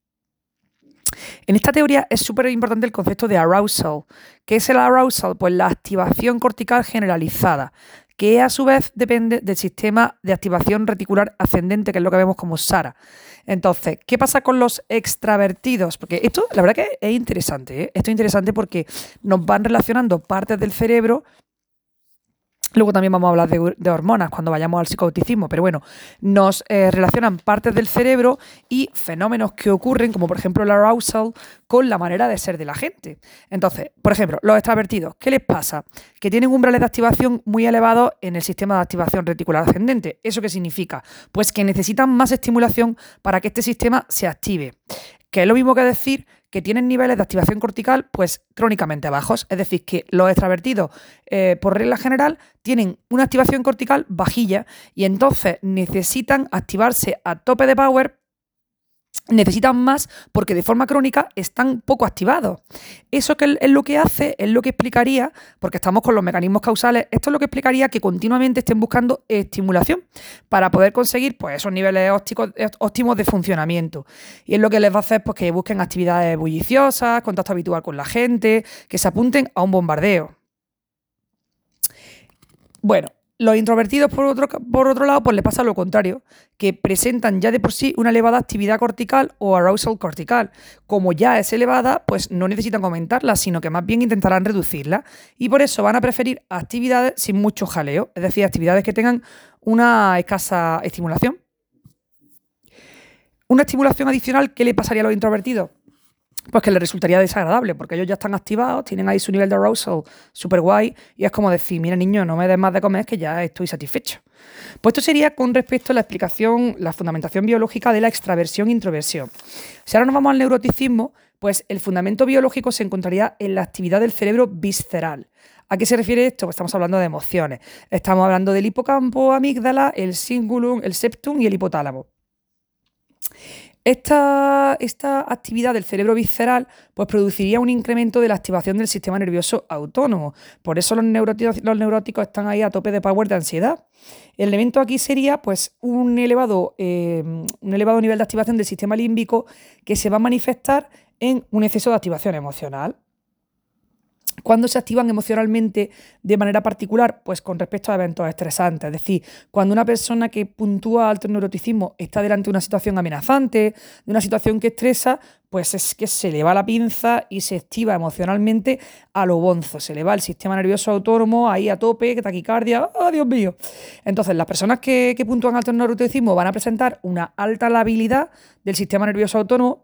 En esta teoría es súper importante el concepto de arousal. ¿Qué es el arousal? Pues la activación cortical generalizada, que a su vez depende del sistema de activación reticular ascendente, que es lo que vemos como SARA. Entonces, ¿qué pasa con los extravertidos? Porque esto, la verdad que es interesante, ¿eh? Esto es interesante porque nos van relacionando partes del cerebro Luego también vamos a hablar de, hormonas cuando vayamos al psicoticismo, pero bueno, nos eh, relacionan partes del cerebro y fenómenos que ocurren, como por ejemplo el arousal, con la manera de ser de la gente. Entonces, por ejemplo, los extravertidos, ¿qué les pasa? Que tienen umbrales de activación muy elevados en el sistema de activación reticular ascendente. ¿Eso qué significa? Pues que necesitan más estimulación para que este sistema se active. Que es lo mismo que decir que tienen niveles de activación cortical pues crónicamente bajos. Es decir, que los extravertidos, eh, por regla general, tienen una activación cortical bajilla y entonces necesitan activarse a tope de power necesitan más porque de forma crónica están poco activados. Eso que es lo que hace, es lo que explicaría, porque estamos con los mecanismos causales, esto es lo que explicaría que continuamente estén buscando estimulación para poder conseguir pues, esos niveles óptimos de funcionamiento. Y es lo que les va a hacer pues, que busquen actividades bulliciosas, contacto habitual con la gente, que se apunten a un bombardeo. Bueno, los introvertidos, por otro, por otro lado, pues les pasa lo contrario, que presentan ya de por sí una elevada actividad cortical o arousal cortical. Como ya es elevada, pues no necesitan aumentarla, sino que más bien intentarán reducirla. Y por eso van a preferir actividades sin mucho jaleo, es decir, actividades que tengan una escasa estimulación. Una estimulación adicional, ¿qué le pasaría a los introvertidos? Pues que le resultaría desagradable, porque ellos ya están activados, tienen ahí su nivel de arousal súper guay, y es como decir, mira niño, no me des más de comer, que ya estoy satisfecho. Pues esto sería con respecto a la explicación, la fundamentación biológica de la extraversión-introversión. E si ahora nos vamos al neuroticismo, pues el fundamento biológico se encontraría en la actividad del cerebro visceral. ¿A qué se refiere esto? Pues estamos hablando de emociones. Estamos hablando del hipocampo, amígdala, el cingulum, el septum y el hipotálamo. Esta, actividad del cerebro visceral pues, produciría un incremento de la activación del sistema nervioso autónomo. Por eso los neuróticos, los neuróticos están ahí a tope de power de ansiedad. El elemento aquí sería pues, un, elevado, eh, un elevado nivel de activación del sistema límbico que se va a manifestar en un exceso de activación emocional. ¿Cuándo se activan emocionalmente de manera particular? Pues con respecto a eventos estresantes. Es decir, cuando una persona que puntúa alto neuroticismo está delante de una situación amenazante, de una situación que estresa, pues es que se le va la pinza y se activa emocionalmente a lo bonzo. Se le va el sistema nervioso autónomo ahí a tope, taquicardia, ¡oh, Dios mío! Entonces, las personas que, que puntúan alto neuroticismo van a presentar una alta labilidad del sistema nervioso autónomo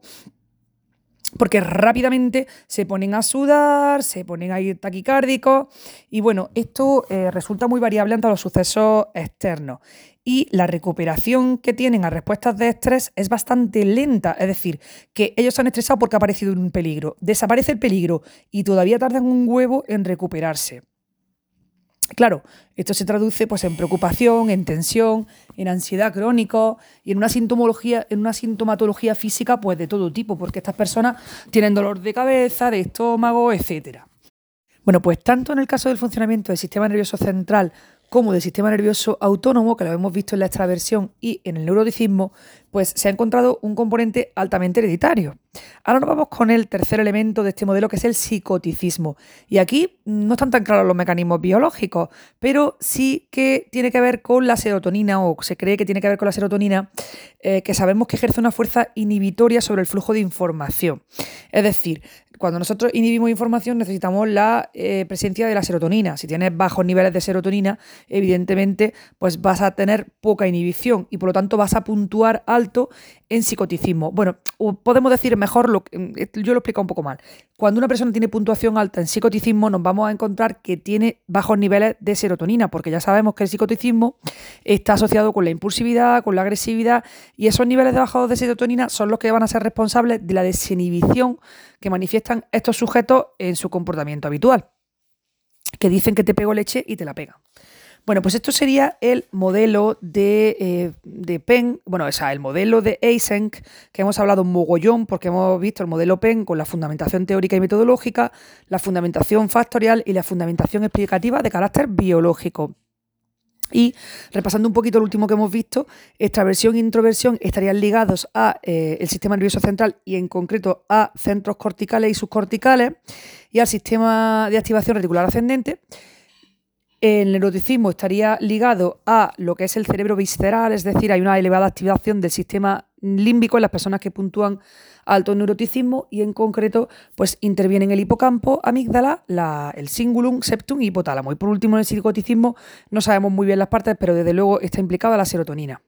porque rápidamente se ponen a sudar, se ponen a ir taquicárdicos y bueno, esto eh, resulta muy variable ante los sucesos externos y la recuperación que tienen a respuestas de estrés es bastante lenta, es decir, que ellos se han estresado porque ha aparecido un peligro, desaparece el peligro y todavía tardan un huevo en recuperarse. Claro, esto se traduce pues, en preocupación, en tensión, en ansiedad crónica y en una sintomología, en una sintomatología física pues, de todo tipo, porque estas personas tienen dolor de cabeza, de estómago, etc. Bueno, pues tanto en el caso del funcionamiento del sistema nervioso central como del sistema nervioso autónomo, que lo hemos visto en la extraversión y en el neuroticismo, pues se ha encontrado un componente altamente hereditario. Ahora nos vamos con el tercer elemento de este modelo, que es el psicoticismo. Y aquí no están tan claros los mecanismos biológicos, pero sí que tiene que ver con la serotonina, o se cree que tiene que ver con la serotonina, eh, que sabemos que ejerce una fuerza inhibitoria sobre el flujo de información. Es decir, cuando nosotros inhibimos información necesitamos la eh, presencia de la serotonina. Si tienes bajos niveles de serotonina, evidentemente, pues vas a tener poca inhibición y por lo tanto vas a puntuar alto en psicoticismo. Bueno, podemos decir mejor, mm, yo lo he explicado un poco mal. Cuando una persona tiene puntuación alta en psicoticismo, nos vamos a encontrar que tiene bajos niveles de serotonina, porque ya sabemos que el psicoticismo está asociado con la impulsividad, con la agresividad, y esos niveles de bajos de serotonina son los que van a ser responsables de la desinhibición que estos sujetos en su comportamiento habitual, que dicen que te pego leche y te la pega. Bueno, pues esto sería el modelo de, eh, de PEN, bueno, o sea, el modelo de Eysenck, que hemos hablado un mogollón porque hemos visto el modelo PEN con la fundamentación teórica y metodológica, la fundamentación factorial y la fundamentación explicativa de carácter biológico. Y repasando un poquito lo último que hemos visto, extraversión e introversión estarían ligados al eh, sistema nervioso central y en concreto a centros corticales y subcorticales y al sistema de activación reticular ascendente. El neuroticismo estaría ligado a lo que es el cerebro visceral, es decir, hay una elevada activación del sistema límbico en las personas que puntúan alto neuroticismo y en concreto pues intervienen el hipocampo, amígdala, el cingulum, septum y hipotálamo. Y por último en el psicoticismo no sabemos muy bien las partes, pero desde luego está implicada la serotonina.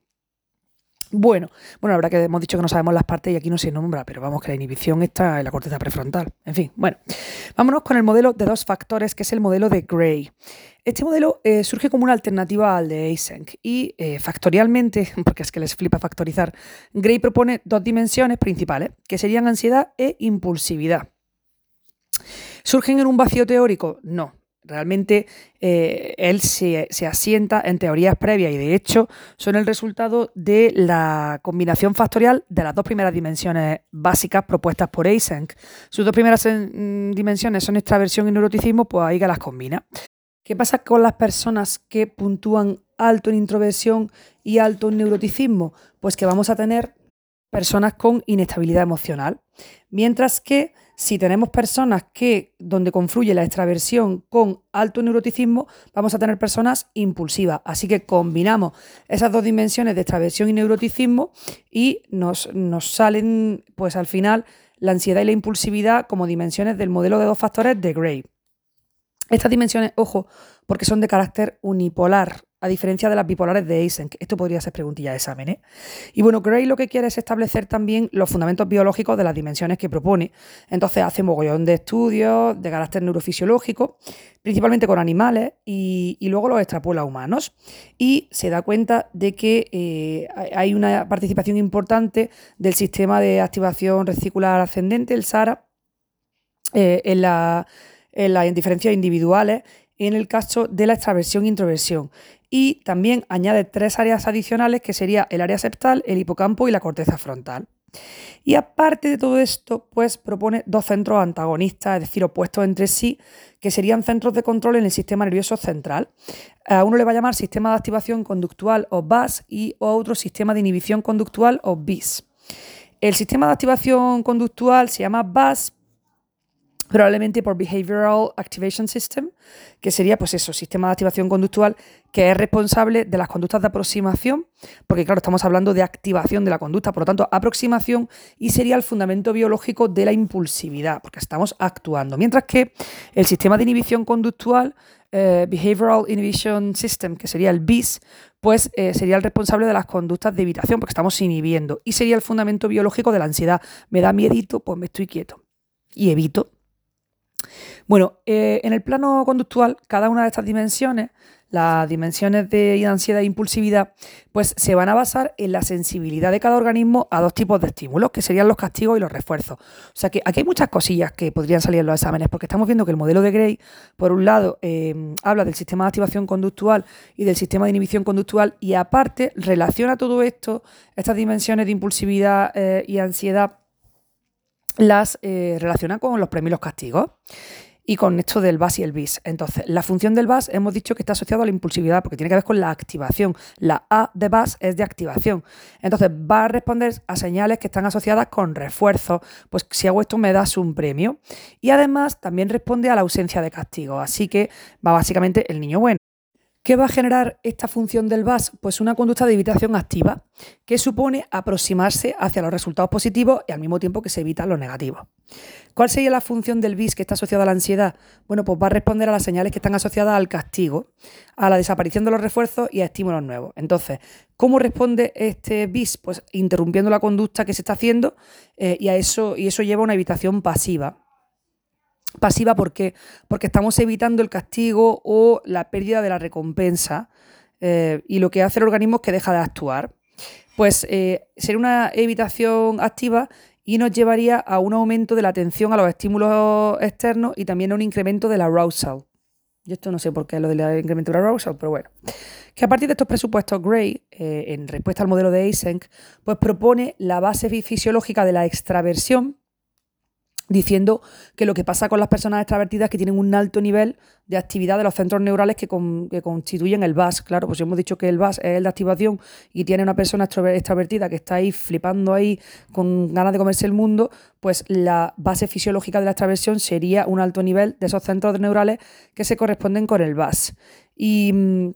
Bueno, bueno, la verdad que hemos dicho que no sabemos las partes y aquí no se nombra, pero vamos que la inhibición está en la corteza prefrontal. En fin, bueno, vámonos con el modelo de dos factores, que es el modelo de Gray. Este modelo eh, surge como una alternativa al de Eysenck y eh, factorialmente, porque es que les flipa factorizar, Gray propone dos dimensiones principales, que serían ansiedad e impulsividad. ¿Surgen en un vacío teórico? No, Realmente eh, él se, asienta en teorías previas y de hecho son el resultado de la combinación factorial de las dos primeras dimensiones básicas propuestas por Eysenck. Sus dos primeras mm, dimensiones son extraversión y neuroticismo, pues ahí que las combina. ¿Qué pasa con las personas que puntúan alto en introversión y alto en neuroticismo? Pues que vamos a tener personas con inestabilidad emocional. Mientras que si tenemos personas que donde confluye la extraversión con alto neuroticismo, vamos a tener personas impulsivas. Así que combinamos esas dos dimensiones de extraversión y neuroticismo y nos, nos salen, pues al final, la ansiedad y la impulsividad como dimensiones del modelo de dos factores de Gray. Estas dimensiones, ojo, porque son de carácter unipolar, a diferencia de las bipolares de Eysenck. Esto podría ser preguntilla de examen. ¿eh? Y bueno, Gray lo que quiere es establecer también los fundamentos biológicos de las dimensiones que propone. Entonces hace mogollón de estudios de carácter neurofisiológico, principalmente con animales, y, luego los extrapola a humanos. Y se da cuenta de que eh, hay una participación importante del sistema de activación reticular ascendente, el SARA, eh, en, la, en las diferencias individuales en el caso de la extraversión e introversión y también añade tres áreas adicionales que sería el área septal, el hipocampo y la corteza frontal. Y aparte de todo esto, pues propone dos centros antagonistas, es decir, opuestos entre sí, que serían centros de control en el sistema nervioso central. A uno le va a llamar sistema de activación conductual o BAS y a otro sistema de inhibición conductual o BIS. El sistema de activación conductual se llama BAS probablemente por Behavioral Activation System, que sería pues eso, sistema de activación conductual que es responsable de las conductas de aproximación, porque claro, estamos hablando de activación de la conducta, por lo tanto, aproximación y sería el fundamento biológico de la impulsividad, porque estamos actuando. Mientras que el sistema de inhibición conductual, eh, Behavioral Inhibition System, que sería el BIS, pues eh, sería el responsable de las conductas de evitación, porque estamos inhibiendo, y sería el fundamento biológico de la ansiedad. Me da miedito, pues me estoy quieto y evito bueno, eh, en el plano conductual, cada una de estas dimensiones, las dimensiones de ansiedad e impulsividad, pues se van a basar en la sensibilidad de cada organismo a dos tipos de estímulos, que serían los castigos y los refuerzos. O sea que aquí hay muchas cosillas que podrían salir en los exámenes, porque estamos viendo que el modelo de Gray, por un lado, eh, habla del sistema de activación conductual y del sistema de inhibición conductual, y aparte relaciona todo esto, estas dimensiones de impulsividad eh, y ansiedad, las eh, relaciona con los premios y los castigos y con esto del VAS y el BIS. Entonces, la función del VAS hemos dicho que está asociado a la impulsividad porque tiene que ver con la activación. La A de VAS es de activación. Entonces, va a responder a señales que están asociadas con refuerzo. Pues si hago esto me das un premio. Y además también responde a la ausencia de castigo. Así que va básicamente el niño bueno. ¿Qué va a generar esta función del VAS? Pues una conducta de evitación activa, que supone aproximarse hacia los resultados positivos y al mismo tiempo que se evitan los negativos. ¿Cuál sería la función del BIS que está asociada a la ansiedad? Bueno, pues va a responder a las señales que están asociadas al castigo, a la desaparición de los refuerzos y a estímulos nuevos. Entonces, ¿cómo responde este BIS? Pues interrumpiendo la conducta que se está haciendo eh, y, a eso, y eso lleva a una evitación pasiva. Pasiva ¿por qué? porque estamos evitando el castigo o la pérdida de la recompensa eh, y lo que hace el organismo es que deja de actuar. Pues eh, sería una evitación activa y nos llevaría a un aumento de la atención a los estímulos externos y también a un incremento del arousal. Yo esto no sé por qué lo del incremento del arousal, pero bueno. Que a partir de estos presupuestos, Gray, eh, en respuesta al modelo de Eysenck, pues propone la base fisiológica de la extraversión diciendo que lo que pasa con las personas extravertidas es que tienen un alto nivel de actividad de los centros neurales que, constituyen el VAS. Claro, pues hemos dicho que el VAS es el de activación y tiene una persona extravertida que está ahí flipando ahí con ganas de comerse el mundo, pues la base fisiológica de la extraversión sería un alto nivel de esos centros neurales que se corresponden con el VAS. Y mm,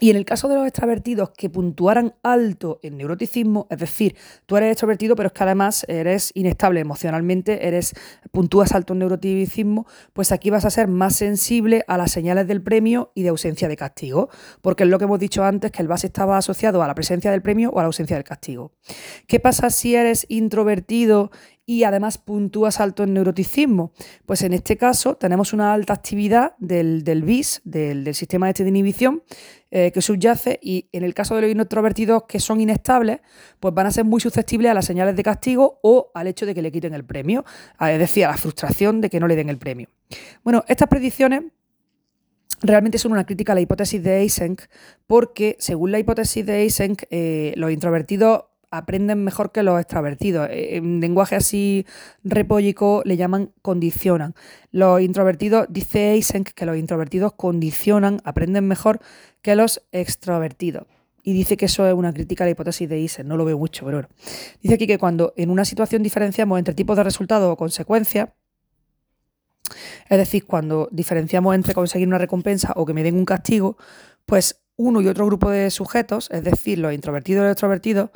Y en el caso de los extravertidos que puntuaran alto en neuroticismo, es decir, tú eres extrovertido, pero es que además eres inestable emocionalmente, eres puntúas alto en neuroticismo, pues aquí vas a ser más sensible a las señales del premio y de ausencia de castigo, porque es lo que hemos dicho antes, que el base estaba asociado a la presencia del premio o a la ausencia del castigo. ¿Qué pasa si eres introvertido y además puntúas alto en neuroticismo? Pues en este caso tenemos una alta actividad del, del BIS, del, sistema este de inhibición, eh, que subyace y en el caso de los introvertidos que son inestables, pues van a ser muy susceptibles a las señales de castigo o al hecho de que le quiten el premio, es decir, a la frustración de que no le den el premio. Bueno, estas predicciones realmente son una crítica a la hipótesis de Eysenck, porque según la hipótesis de Eysenck, eh, los introvertidos aprenden mejor que los extravertidos. Eh, en lenguaje así repollico le llaman condicionan. Los introvertidos, dice Eysenck, que los introvertidos condicionan, aprenden mejor que los extrovertidos. Y dice que eso es una crítica a la hipótesis de Eysenck, no lo veo mucho, pero bueno. Dice aquí que cuando en una situación diferenciamos entre tipos de resultados o consecuencias, es decir, cuando diferenciamos entre conseguir una recompensa o que me den un castigo, pues uno y otro grupo de sujetos, es decir, los introvertidos y los extrovertidos,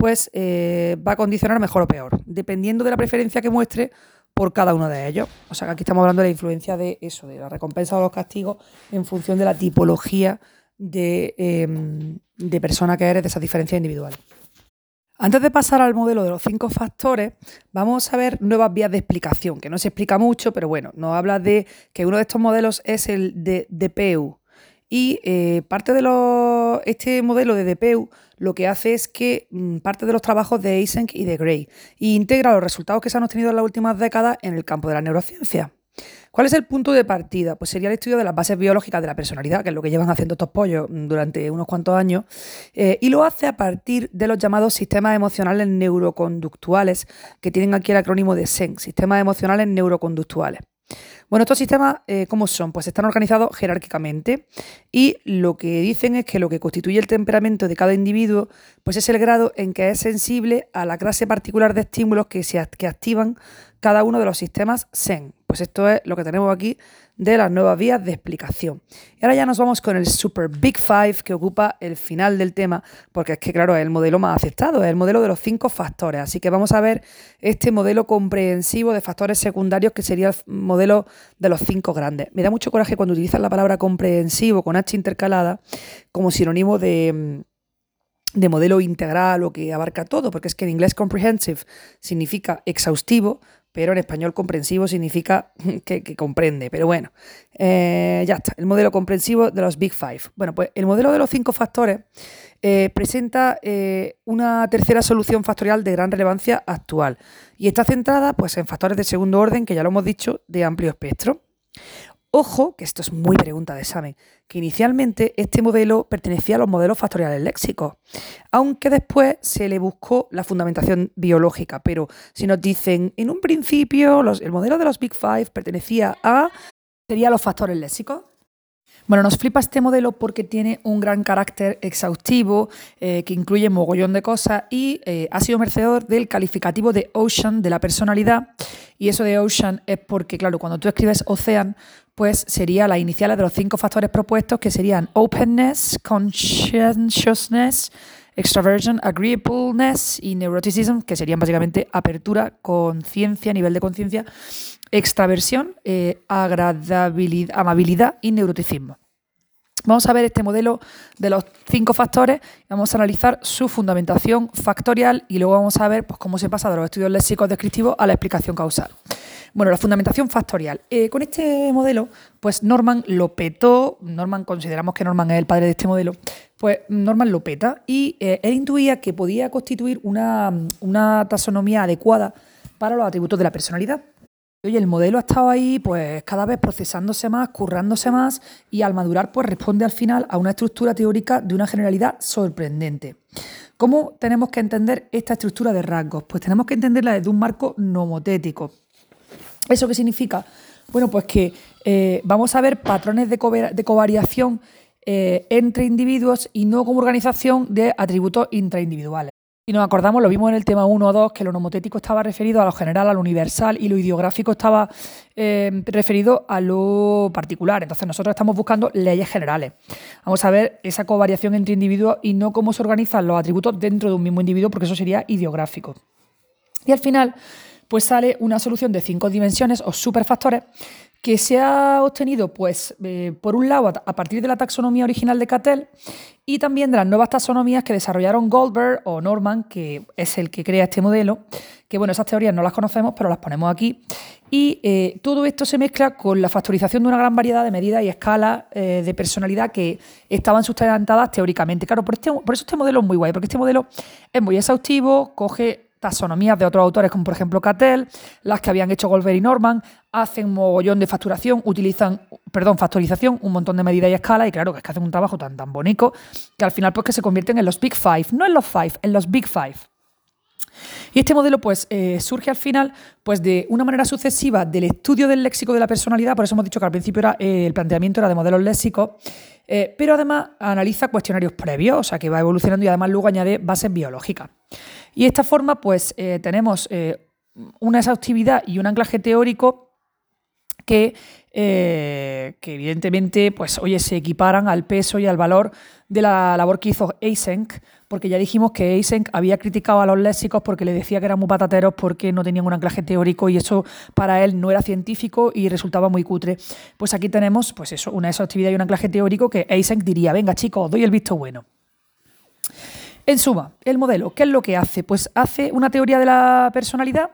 pues eh, va a condicionar mejor o peor, dependiendo de la preferencia que muestre por cada uno de ellos. O sea que aquí estamos hablando de la influencia de eso, de la recompensa o los castigos en función de la tipología de, em, de persona que eres, de esas diferencias individuales. Antes de pasar al modelo de los cinco factores, vamos a ver nuevas vías de explicación, que no se explica mucho, pero bueno, nos habla de que uno de estos modelos es el de DPU. Y eh, parte de este modelo de DPU lo que hace es que mm, parte de los trabajos de Eysenck y de Gray e integra los resultados que se han obtenido en las últimas décadas en el campo de la neurociencia. ¿Cuál es el punto de partida? Pues sería el estudio de las bases biológicas de la personalidad, que es lo que llevan haciendo estos pollos mm, durante unos cuantos años, eh, y lo hace a partir de los llamados sistemas emocionales neuroconductuales, que tienen aquí el acrónimo de SEN, sistemas emocionales neuroconductuales. Bueno, estos sistemas, eh, ¿cómo son? Pues están organizados jerárquicamente y lo que dicen es que lo que constituye el temperamento de cada individuo, pues es el grado en que es sensible a la clase particular de estímulos que, se, que activan cada uno de los sistemas SEN. Pues esto es lo que tenemos aquí de las nuevas vías de explicación. Y ahora ya nos vamos con el Super Big Five que ocupa el final del tema, porque es que, claro, es el modelo más aceptado, es el modelo de los cinco factores. Así que vamos a ver este modelo comprensivo de factores secundarios que sería el modelo de los cinco grandes. Me da mucho coraje cuando utilizan la palabra comprensivo con H intercalada como sinónimo de de modelo integral o que abarca todo, porque es que en inglés comprehensive significa exhaustivo, pero en español comprensivo significa que, comprende. Pero bueno, eh, ya está, el modelo comprensivo de los Big Five. Bueno, pues el modelo de los cinco factores eh, presenta eh, una tercera solución factorial de gran relevancia actual y está centrada pues, en factores de segundo orden, que ya lo hemos dicho, de amplio espectro. Ojo, que esto es muy pregunta de examen, que inicialmente este modelo pertenecía a los modelos factoriales léxicos, aunque después se le buscó la fundamentación biológica. Pero si nos dicen, en un principio el modelo de los Big Five pertenecía a, sería los factores léxicos. Bueno, nos flipa este modelo porque tiene un gran carácter exhaustivo, eh, que incluye mogollón de cosas y eh, ha sido merecedor del calificativo de Ocean de la personalidad. Y eso de Ocean es porque, claro, cuando tú escribes Ocean, pues sería las iniciales de los cinco factores propuestos, que serían openness, conscientiousness, extraversion, agreeableness y neuroticism, que serían básicamente apertura, conciencia, nivel de conciencia, extraversión, eh, agradabilidad, amabilidad y neuroticismo. Vamos a ver este modelo de los cinco factores, vamos a analizar su fundamentación factorial y luego vamos a ver pues, cómo se pasa de los estudios léxicos descriptivos a la explicación causal. Bueno, la fundamentación factorial. Eh, con este modelo, pues Norman lo petó, Norman consideramos que Norman es el padre de este modelo, pues Norman lo peta y eh, él intuía que podía constituir una, una taxonomía adecuada para los atributos de la personalidad. Oye, el modelo ha estado ahí pues cada vez procesándose más, currándose más y al madurar pues responde al final a una estructura teórica de una generalidad sorprendente. ¿Cómo tenemos que entender esta estructura de rasgos? Pues tenemos que entenderla desde un marco nomotético. ¿Eso qué significa? Bueno, pues que eh, vamos a ver patrones de, covariación eh, entre individuos y no como organización de atributos intraindividuales. Y nos acordamos, lo vimos en el tema 1 o 2, que lo nomotético estaba referido a lo general, a lo universal, y lo ideográfico estaba eh, referido a lo particular. Entonces nosotros estamos buscando leyes generales. Vamos a ver esa covariación entre individuos y no cómo se organizan los atributos dentro de un mismo individuo, porque eso sería ideográfico. Y al final, pues sale una solución de cinco dimensiones o superfactores que se ha obtenido, pues, eh, por un lado, a partir de la taxonomía original de Cattell y también de las nuevas taxonomías que desarrollaron Goldberg o Norman, que es el que crea este modelo, que bueno, esas teorías no las conocemos, pero las ponemos aquí. Y eh, todo esto se mezcla con la factorización de una gran variedad de medidas y escalas eh, de personalidad que estaban sustentadas teóricamente. Claro, por, este, por eso este modelo es muy guay, porque este modelo es muy exhaustivo, coge taxonomías de otros autores, como por ejemplo Cattell, las que habían hecho Goldberg y Norman, hacen mogollón de facturación, utilizan, perdón, factorización, un montón de medidas y escalas, y claro, que es que hacen un trabajo tan, tan bonito que al final pues que se convierten en los Big Five, no en los Five, en los Big Five. Y este modelo pues eh, surge al final pues de una manera sucesiva del estudio del léxico de la personalidad, por eso hemos dicho que al principio era, eh, el planteamiento era de modelos léxicos, eh, pero además analiza cuestionarios previos, o sea que va evolucionando y además luego añade bases biológicas. Y de esta forma, pues eh, tenemos eh, una exhaustividad y un anclaje teórico que, eh, que, evidentemente, pues, oye, se equiparan al peso y al valor de la labor que hizo Eysenck, porque ya dijimos que Eysenck había criticado a los léxicos porque le decía que eran muy patateros porque no tenían un anclaje teórico y eso para él no era científico y resultaba muy cutre. Pues aquí tenemos, pues eso, una exhaustividad y un anclaje teórico que Eysenck diría, venga chicos, os doy el visto bueno. En suma, el modelo, ¿qué es lo que hace? Pues hace una teoría de la personalidad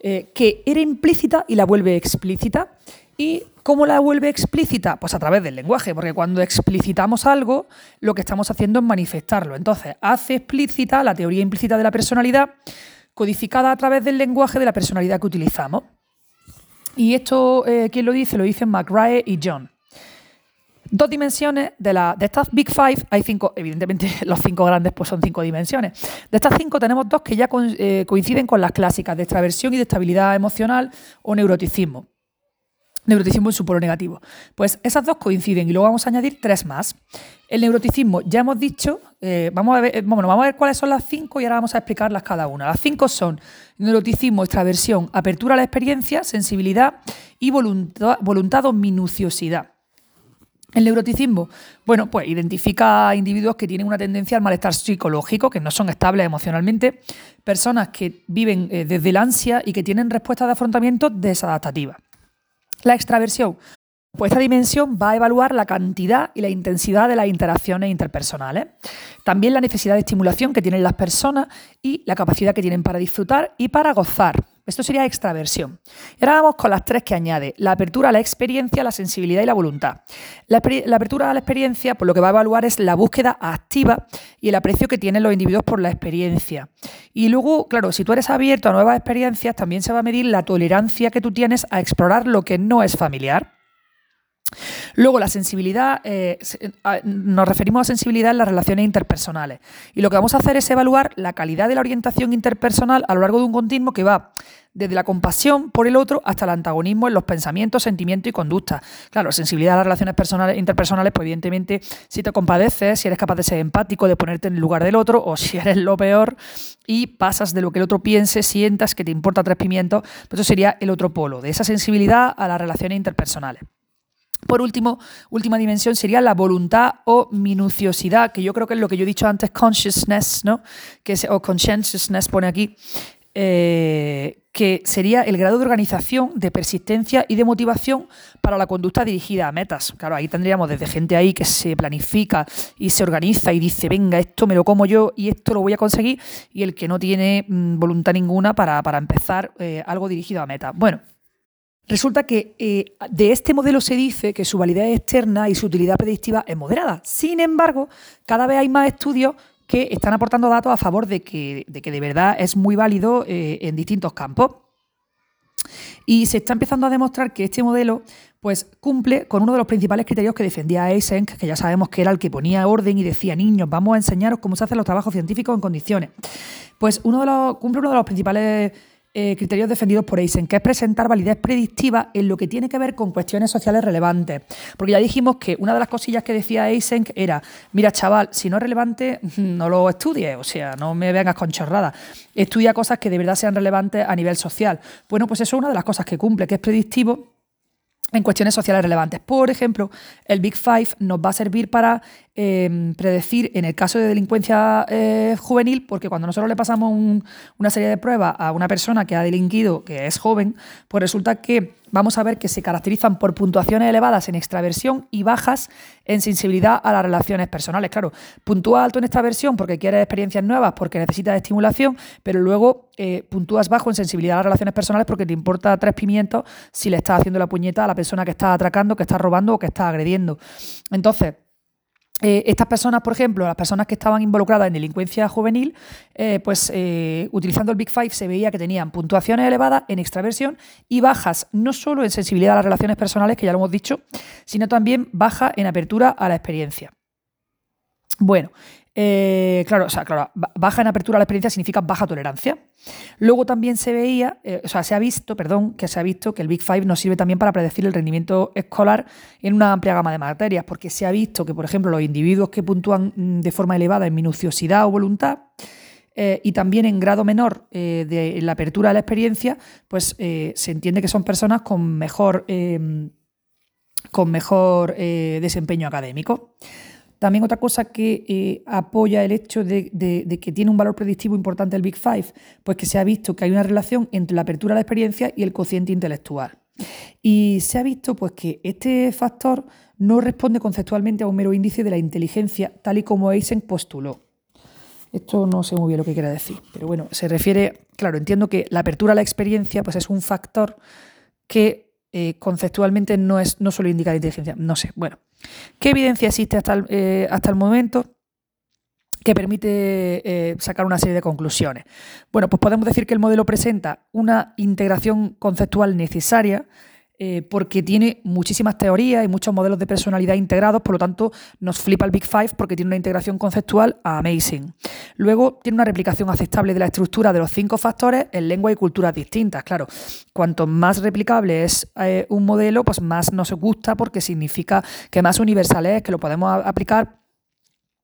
eh, que era implícita y la vuelve explícita. ¿Y cómo la vuelve explícita? Pues a través del lenguaje, porque cuando explicitamos algo, lo que estamos haciendo es manifestarlo. Entonces, hace explícita la teoría implícita de la personalidad, codificada a través del lenguaje de la personalidad que utilizamos. Y esto, eh, ¿quién lo dice? Lo dicen McRae y John. Dos dimensiones de, la, de estas Big Five, hay cinco, evidentemente los cinco grandes pues son cinco dimensiones. De estas cinco tenemos dos que ya eh, coinciden con las clásicas de extraversión y de estabilidad emocional o neuroticismo. Neuroticismo en su polo negativo. Pues esas dos coinciden y luego vamos a añadir tres más. El neuroticismo, ya hemos dicho, eh, vamos, a ver, eh, vamos a ver cuáles son las cinco y ahora vamos a explicarlas cada una. Las cinco son neuroticismo, extraversión, apertura a la experiencia, sensibilidad y voluntad, voluntad o minuciosidad. El neuroticismo, bueno, pues identifica individuos que tienen una tendencia al malestar psicológico, que no son estables emocionalmente, personas que viven eh, desde el ansia y que tienen respuestas de afrontamiento desadaptativas. La extraversión, pues esta dimensión va a evaluar la cantidad y la intensidad de las interacciones interpersonales. También la necesidad de estimulación que tienen las personas y la capacidad que tienen para disfrutar y para gozar. Esto sería extraversión. Y ahora vamos con las tres que añade. La apertura la experiencia, la sensibilidad y la voluntad. La, apertura a la experiencia, por lo que va a evaluar es la búsqueda activa y el aprecio que tienen los individuos por la experiencia. Y luego, claro, si tú eres abierto a nuevas experiencias, también se va a medir la tolerancia que tú tienes a explorar lo que no es familiar. Luego, la sensibilidad, eh, nos referimos a sensibilidad en las relaciones interpersonales. Y lo que vamos a hacer es evaluar la calidad de la orientación interpersonal a lo largo de un continuo que va desde la compasión por el otro hasta el antagonismo en los pensamientos, sentimientos y conductas. Claro, sensibilidad a las relaciones personales, interpersonales, pues evidentemente si te compadeces, si eres capaz de ser empático, de ponerte en el lugar del otro, o si eres lo peor y pasas de lo que el otro piense, sientas que te importa tres pimientos, pues eso sería el otro polo, de esa sensibilidad a las relaciones interpersonales. Por último, última dimensión sería la voluntad o minuciosidad, que yo creo que es lo que yo he dicho antes, consciousness, ¿no? Que o conscientiousness pone aquí, eh, que sería el grado de organización, de persistencia y de motivación para la conducta dirigida a metas. Claro, ahí tendríamos desde gente ahí que se planifica y se organiza y dice, venga, esto me lo como yo y esto lo voy a conseguir, y el que no tiene mm, voluntad ninguna para, empezar eh, algo dirigido a metas. Bueno, Resulta que eh, de este modelo se dice que su validez externa y su utilidad predictiva es moderada. Sin embargo, cada vez hay más estudios que están aportando datos a favor de que de, verdad es muy válido eh, en distintos campos. Y se está empezando a demostrar que este modelo pues, cumple con uno de los principales criterios que defendía Eysenck, que ya sabemos que era el que ponía orden y decía, niños, vamos a enseñaros cómo se hacen los trabajos científicos en condiciones. Pues uno de los, cumple uno de los principales eh, criterios defendidos por Eisen, que es presentar validez predictiva en lo que tiene que ver con cuestiones sociales relevantes. Porque ya dijimos que una de las cosillas que decía Eisen era, mira chaval, si no es relevante, no lo estudies, o sea, no me vengas con chorradas. Estudia cosas que de verdad sean relevantes a nivel social. Bueno, pues eso es una de las cosas que cumple, que es predictivo en cuestiones sociales relevantes. Por ejemplo, el Big Five nos va a servir para em, predecir en el caso de delincuencia eh, juvenil, porque cuando nosotros le pasamos una serie de pruebas a una persona que ha delinquido, que es joven, pues resulta que vamos a ver que se caracterizan por puntuaciones elevadas en extraversión y bajas en sensibilidad a las relaciones personales. Claro, puntúa alto en extraversión porque quieres experiencias nuevas, porque necesitas estimulación, pero luego eh, puntúas bajo en sensibilidad a las relaciones personales porque te importa tres pimientos si le estás haciendo la puñeta a la persona que está atracando, que está robando o que está agrediendo. Entonces, eh, estas personas, por ejemplo, las personas que estaban involucradas en delincuencia juvenil, eh, pues eh, utilizando el Big Five se veía que tenían puntuaciones elevadas en extraversión y bajas no solo en sensibilidad a las relaciones personales, que ya lo hemos dicho, sino también baja en apertura a la experiencia. Bueno, eh, claro, o sea, claro, baja en apertura a la experiencia significa baja tolerancia. Luego también se veía, eh, o sea, se ha visto, perdón, que se ha visto que el Big Five nos sirve también para predecir el rendimiento escolar en una amplia gama de materias, porque se ha visto que, por ejemplo, los individuos que puntúan mm, de forma elevada en minuciosidad o voluntad, eh, y también en grado menor de la apertura de la experiencia, pues se entiende que son personas con mejor, con mejor desempeño académico. También otra cosa que eh, apoya el hecho de, que tiene un valor predictivo importante el Big Five, pues que se ha visto que hay una relación entre la apertura a la experiencia y el cociente intelectual. Y se ha visto pues, que este factor no responde conceptualmente a un mero índice de la inteligencia, tal y como Eisen postuló. Esto no sé muy bien lo que quiere decir, pero bueno, se refiere, claro, entiendo que la apertura a la experiencia pues, es un factor que eh, conceptualmente no, es, no solo indica la inteligencia, no sé, bueno. ¿Qué evidencia existe hasta el, eh, hasta el momento? que permite eh, sacar una serie de conclusiones. Bueno, pues podemos decir que el modelo presenta una integración conceptual necesaria eh, porque tiene muchísimas teorías y muchos modelos de personalidad integrados, por lo tanto nos flipa el Big Five porque tiene una integración conceptual amazing. Luego tiene una replicación aceptable de la estructura de los cinco factores en lengua y culturas distintas. Claro, cuanto más replicable es eh, un modelo, pues más nos gusta porque significa que más universal es, que lo podemos aplicar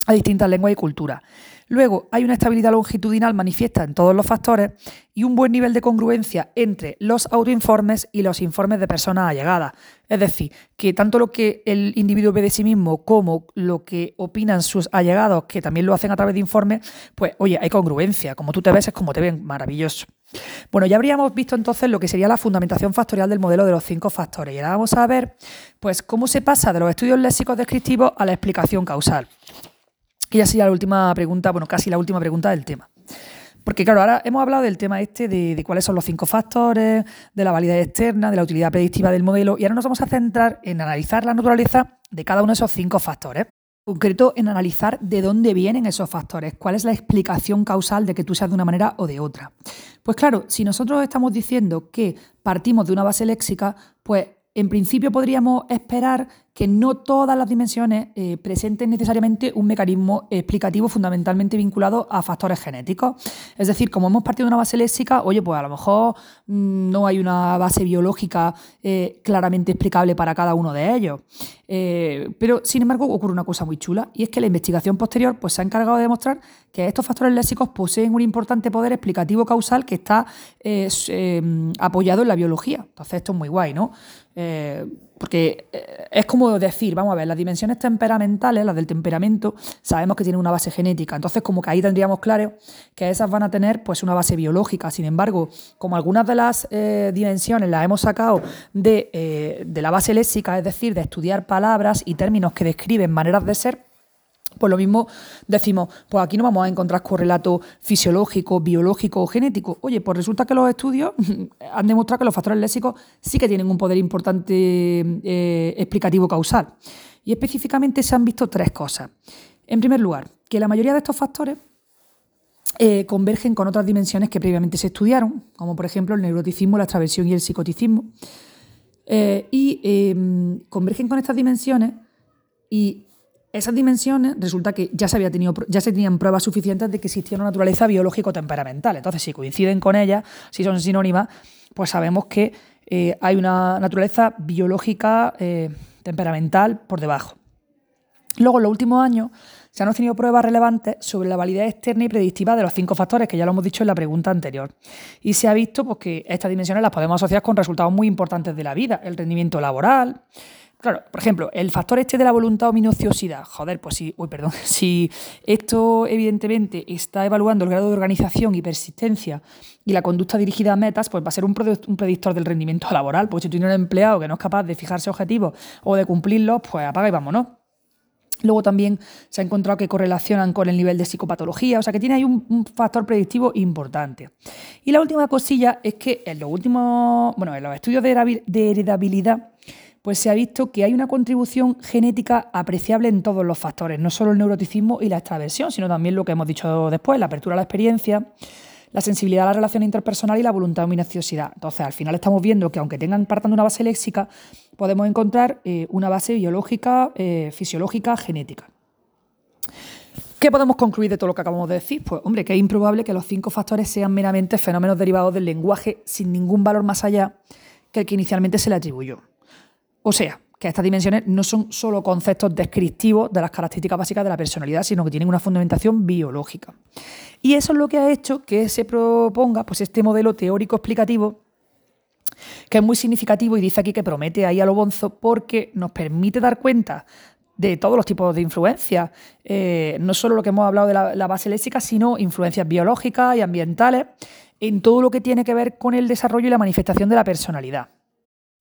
a distintas lenguas y culturas. Luego, hay una estabilidad longitudinal manifiesta en todos los factores y un buen nivel de congruencia entre los autoinformes y los informes de personas allegadas. Es decir, que tanto lo que el individuo ve de sí mismo como lo que opinan sus allegados, que también lo hacen a través de informes, pues oye, hay congruencia. Como tú te ves es como te ven, maravilloso. Bueno, ya habríamos visto entonces lo que sería la fundamentación factorial del modelo de los cinco factores. Y ahora vamos a ver pues, cómo se pasa de los estudios léxicos descriptivos a la explicación causal. Y ya sería la última pregunta, bueno, casi la última pregunta del tema. Porque claro, ahora hemos hablado del tema este de, cuáles son los cinco factores, de la validez externa, de la utilidad predictiva del modelo, y ahora nos vamos a centrar en analizar la naturaleza de cada uno de esos cinco factores. En concreto, en analizar de dónde vienen esos factores, cuál es la explicación causal de que tú seas de una manera o de otra. Pues claro, si nosotros estamos diciendo que partimos de una base léxica, pues en principio podríamos esperar que no todas las dimensiones eh, presenten necesariamente un mecanismo explicativo fundamentalmente vinculado a factores genéticos. Es decir, como hemos partido de una base léxica, oye, pues a lo mejor mm, no hay una base biológica eh, claramente explicable para cada uno de ellos. Eh, pero, sin embargo, ocurre una cosa muy chula, y es que la investigación posterior pues, se ha encargado de demostrar que estos factores léxicos poseen un importante poder explicativo causal que está apoyado en la biología. Entonces, esto es muy guay, ¿no? Porque eh, es como decir, vamos a ver, las dimensiones temperamentales, las del temperamento, sabemos que tienen una base genética, entonces como que ahí tendríamos claro que esas van a tener pues una base biológica. Sin embargo, como algunas de las eh, dimensiones las hemos sacado de, eh, de la base léxica, es decir, de estudiar palabras y términos que describen maneras de ser, pues lo mismo decimos, pues aquí no vamos a encontrar correlato fisiológico, biológico o genético. Oye, pues resulta que los estudios han demostrado que los factores léxicos sí que tienen un poder importante eh, explicativo causal. Y específicamente se han visto tres cosas. En primer lugar, que la mayoría de estos factores eh, convergen con otras dimensiones que previamente se estudiaron, como por ejemplo el neuroticismo, la extraversión y el psicoticismo. Eh, y convergen con estas dimensiones y esas dimensiones resulta que ya se, había tenido, ya se tenían pruebas suficientes de que existía una naturaleza biológico-temperamental. Entonces, si coinciden con ellas, si son sinónimas, pues sabemos que eh, hay una naturaleza biológica eh, temperamental por debajo. Luego, en los últimos años, se han obtenido pruebas relevantes sobre la validez externa y predictiva de los cinco factores, que ya lo hemos dicho en la pregunta anterior. Y se ha visto pues, que estas dimensiones las podemos asociar con resultados muy importantes de la vida, el rendimiento laboral, Claro, por ejemplo, el factor este de la voluntad o minuciosidad. Joder, pues sí, uy, perdón. Si esto, evidentemente, está evaluando el grado de organización y persistencia y la conducta dirigida a metas, pues va a ser un, predictor del rendimiento laboral. Pues si tú tienes un empleado que no es capaz de fijarse objetivos o de cumplirlos, pues apaga y vámonos. Luego también se ha encontrado que correlacionan con el nivel de psicopatología, o sea que tiene ahí un, factor predictivo importante. Y la última cosilla es que en los últimos, bueno, en los estudios de heredabilidad pues se ha visto que hay una contribución genética apreciable en todos los factores, no solo el neuroticismo y la extraversión, sino también lo que hemos dicho después, la apertura a la experiencia, la sensibilidad a la relación interpersonal y la voluntad de minuciosidad. Entonces, al final estamos viendo que aunque tengan partando una base léxica, podemos encontrar eh, una base biológica, eh, fisiológica, genética. ¿Qué podemos concluir de todo lo que acabamos de decir? Pues, hombre, que es improbable que los cinco factores sean meramente fenómenos derivados del lenguaje sin ningún valor más allá que el que inicialmente se le atribuyó. O sea, que estas dimensiones no son solo conceptos descriptivos de las características básicas de la personalidad, sino que tienen una fundamentación biológica. Y eso es lo que ha hecho que se proponga pues, este modelo teórico explicativo que es muy significativo y dice aquí que promete ahí a lo bonzo porque nos permite dar cuenta de todos los tipos de influencias, eh, no solo lo que hemos hablado de la, la base léxica, sino influencias biológicas y ambientales en todo lo que tiene que ver con el desarrollo y la manifestación de la personalidad.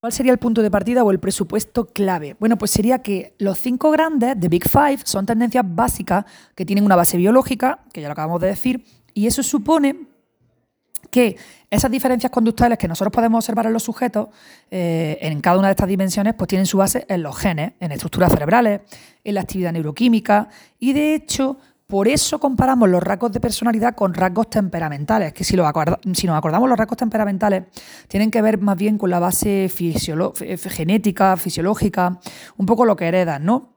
¿Cuál sería el punto de partida o el presupuesto clave? Bueno, pues sería que los cinco grandes, de Big Five, son tendencias básicas que tienen una base biológica, que ya lo acabamos de decir, y eso supone que esas diferencias conductuales que nosotros podemos observar en los sujetos, eh, en cada una de estas dimensiones, pues tienen su base en los genes, en estructuras cerebrales, en la actividad neuroquímica, y de hecho por eso comparamos los rasgos de personalidad con rasgos temperamentales, que si, nos acordamos los rasgos temperamentales tienen que ver más bien con la base genética, fisiológica, un poco lo que heredan, ¿no?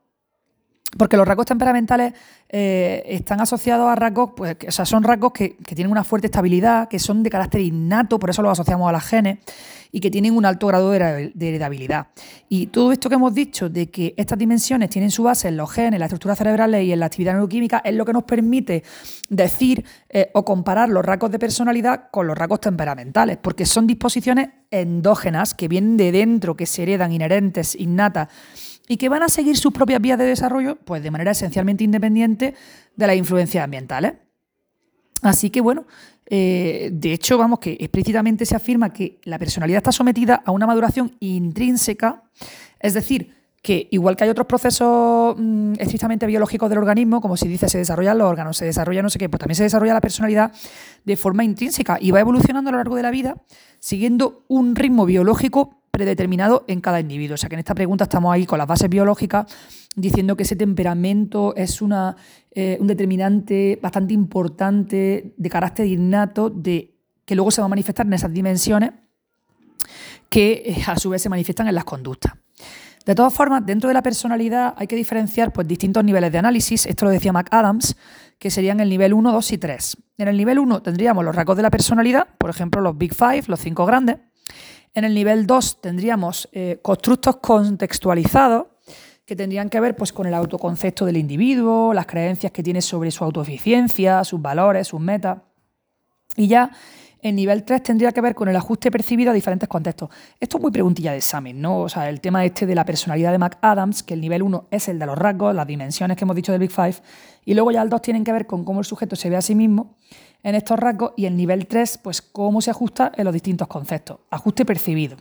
Porque los rasgos temperamentales eh, están asociados a rasgos, pues, o sea, son rasgos que, tienen una fuerte estabilidad, que son de carácter innato, por eso los asociamos a las genes, y que tienen un alto grado de, heredabilidad. Y todo esto que hemos dicho de que estas dimensiones tienen su base en los genes, en la estructura cerebral y en la actividad neuroquímica, es lo que nos permite decir eh, o comparar los rasgos de personalidad con los rasgos temperamentales, porque son disposiciones endógenas que vienen de dentro, que se heredan inherentes, innatas y que van a seguir sus propias vías de desarrollo, pues de manera esencialmente independiente de las influencias ambientales. Así que bueno, eh, de hecho, vamos, que explícitamente se afirma que la personalidad está sometida a una maduración intrínseca, es decir, que igual que hay otros procesos mm, estrictamente biológicos del organismo, como si dice se desarrollan los órganos, se desarrolla no sé qué, pues también se desarrolla la personalidad de forma intrínseca y va evolucionando a lo largo de la vida siguiendo un ritmo biológico predeterminado en cada individuo. O sea que en esta pregunta estamos ahí con las bases biológicas diciendo que ese temperamento es una, eh, un determinante bastante importante de carácter innato de, que luego se va a manifestar en esas dimensiones que eh, a su vez se manifiestan en las conductas. De todas formas, dentro de la personalidad hay que diferenciar pues, distintos niveles de análisis. Esto lo decía McAdams, que serían el nivel 1, 2 y 3. En el nivel 1 tendríamos los rasgos de la personalidad, por ejemplo, los Big Five, los cinco grandes. En el nivel 2 tendríamos eh, constructos contextualizados, que tendrían que ver pues, con el autoconcepto del individuo, las creencias que tiene sobre su autoeficiencia, sus valores, sus metas. Y ya en nivel 3 tendría que ver con el ajuste percibido a diferentes contextos. Esto es muy preguntilla de examen, ¿no? O sea, el tema este de la personalidad de McAdams, que el nivel 1 es el de los rasgos, las dimensiones que hemos dicho del Big Five, y luego ya el 2 tienen que ver con cómo el sujeto se ve a sí mismo en estos rasgos, y el nivel 3, pues cómo se ajusta en los distintos conceptos. Ajuste percibido.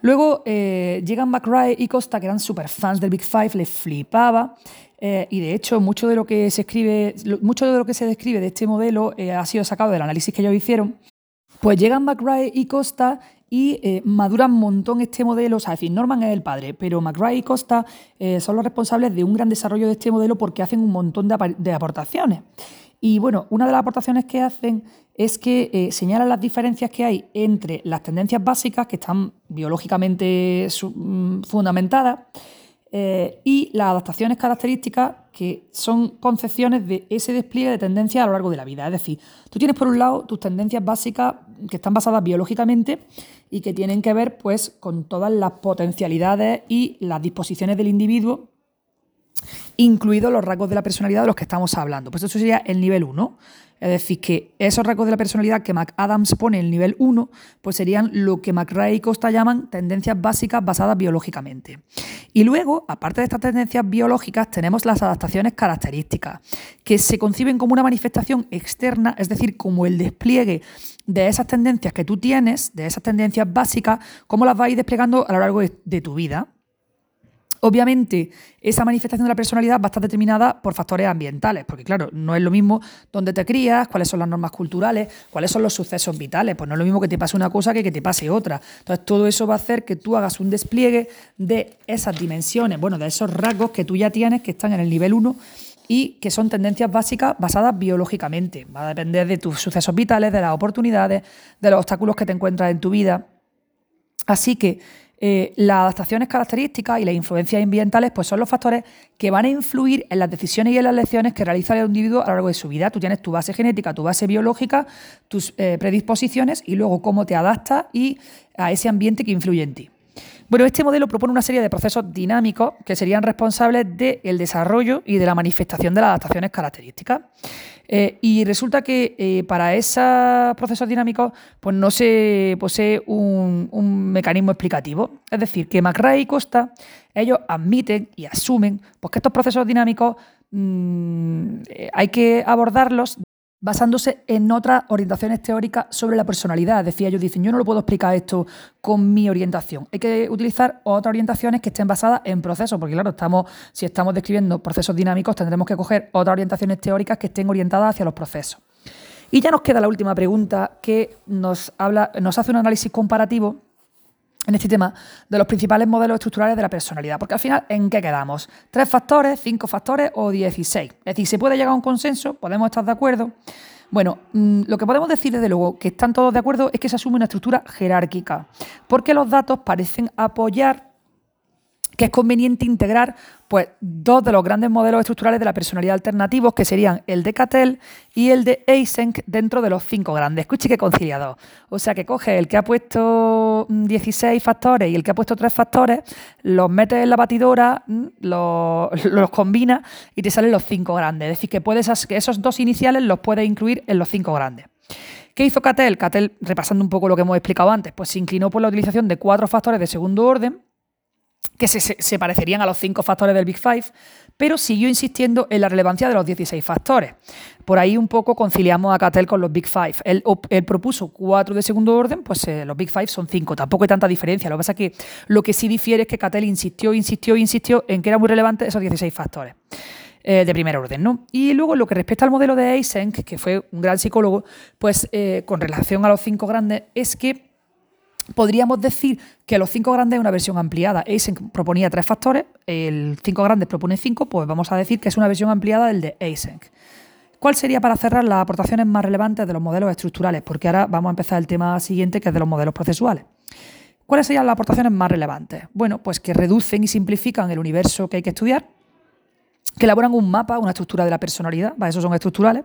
Luego eh, llegan McRae y Costa, que eran super fans del Big Five, les flipaba. Eh, y de hecho, mucho de lo que se escribe, mucho de lo que se describe de este modelo eh, ha sido sacado del análisis que ellos hicieron. Pues llegan McRae y Costa y maduran un montón este modelo. O sea, es decir, Norman es el padre, pero McRae y Costa son los responsables de un gran desarrollo de este modelo porque hacen un montón de aportaciones. Y bueno, una de las aportaciones que hacen es que eh, señalan las diferencias que hay entre las tendencias básicas, que están biológicamente mm, fundamentadas, eh, y las adaptaciones características que son concepciones de ese despliegue de tendencias a lo largo de la vida. Es decir, tú tienes por un lado tus tendencias básicas que están basadas biológicamente y que tienen que ver pues, con todas las potencialidades y las disposiciones del individuo, incluidos los rasgos de la personalidad de los que estamos hablando. Pues eso sería el nivel 1. Es decir, que esos rasgos de la personalidad que McAdams pone en el nivel 1, pues serían lo que McRae y Costa llaman tendencias básicas basadas biológicamente. Y luego, aparte de estas tendencias biológicas, tenemos las adaptaciones características, que se conciben como una manifestación externa, es decir, como el despliegue de esas tendencias que tú tienes, de esas tendencias básicas, cómo las vais desplegando a lo largo de tu vida. Obviamente, esa manifestación de la personalidad va a estar determinada por factores ambientales, porque claro, no es lo mismo dónde te crías, cuáles son las normas culturales, cuáles son los sucesos vitales, pues no es lo mismo que te pase una cosa que que te pase otra. Entonces, todo eso va a hacer que tú hagas un despliegue de esas dimensiones, bueno, de esos rasgos que tú ya tienes, que están en el nivel 1 y que son tendencias básicas basadas biológicamente. Va a depender de tus sucesos vitales, de las oportunidades, de los obstáculos que te encuentras en tu vida. Así que eh, las adaptaciones características y las influencias ambientales pues son los factores que van a influir en las decisiones y en las lecciones que realiza el individuo a lo largo de su vida. Tú tienes tu base genética, tu base biológica, tus eh, predisposiciones y luego cómo te adaptas y a ese ambiente que influye en ti. Bueno, este modelo propone una serie de procesos dinámicos que serían responsables del desarrollo y de la manifestación de las adaptaciones características. Eh, y resulta que eh, para esos procesos dinámicos pues no se posee un, mecanismo explicativo. Es decir, que McRae y Costa, ellos admiten y asumen pues, que estos procesos dinámicos mm, eh, hay que abordarlos basándose en otras orientaciones teóricas sobre la personalidad. Decía, ellos dicen, yo no lo puedo explicar esto con mi orientación. Hay que utilizar otras orientaciones que estén basadas en procesos, porque claro, estamos, si estamos describiendo procesos dinámicos, tendremos que coger otras orientaciones teóricas que estén orientadas hacia los procesos. Y ya nos queda la última pregunta que nos, habla, nos hace un análisis comparativo en este tema de los principales modelos estructurales de la personalidad. Porque al final, ¿en qué quedamos? ¿Tres factores, cinco factores o dieciséis? Es decir, ¿se puede llegar a un consenso? ¿Podemos estar de acuerdo? Bueno, mm, lo que podemos decir desde luego que están todos de acuerdo es que se asume una estructura jerárquica, porque los datos parecen apoyar que es conveniente integrar pues, dos de los grandes modelos estructurales de la personalidad alternativos, que serían el de Cattell y el de Eysenck, dentro de los cinco grandes. Escuche qué conciliador. O sea, que coge el que ha puesto 16 factores y el que ha puesto 3 factores, los metes en la batidora, mm, los, los combina y te salen los cinco grandes. Es decir, que, puedes, que esos dos iniciales los puedes incluir en los cinco grandes. ¿Qué hizo Cattell? Cattell, repasando un poco lo que hemos explicado antes, pues se inclinó por la utilización de cuatro factores de segundo orden que se, parecerían a los cinco factores del Big Five, pero siguió insistiendo en la relevancia de los 16 factores. Por ahí un poco conciliamos a Cattell con los Big Five. Él, propuso cuatro de segundo orden, pues eh, los Big Five son cinco. Tampoco hay tanta diferencia. Lo que pasa es que lo que sí difiere es que Cattell insistió, insistió, insistió en que era muy relevante esos 16 factores. Eh, de primer orden. ¿no? Y luego, lo que respecta al modelo de Eysenck, que fue un gran psicólogo, pues eh, con relación a los cinco grandes, es que Podríamos decir que los cinco grandes es una versión ampliada. Eysenck proponía tres factores, el cinco grandes propone cinco, pues vamos a decir que es una versión ampliada del de Eysenck. ¿Cuál sería para cerrar las aportaciones más relevantes de los modelos estructurales? Porque ahora vamos a empezar el tema siguiente, que es de los modelos procesuales. ¿Cuáles serían las aportaciones más relevantes? Bueno, pues que reducen y simplifican el universo que hay que estudiar, que elaboran un mapa, una estructura de la personalidad, para eso son estructurales,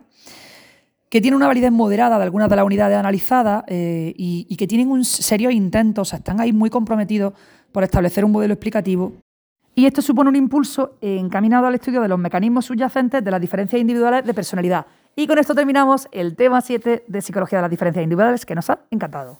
que tiene una validez moderada de algunas de las unidades analizadas eh, y, que tienen un serio intento, o sea, están ahí muy comprometidos por establecer un modelo explicativo. Y esto supone un impulso encaminado al estudio de los mecanismos subyacentes de las diferencias individuales de personalidad. Y con esto terminamos el tema 7 de Psicología de las Diferencias Individuales, que nos ha encantado.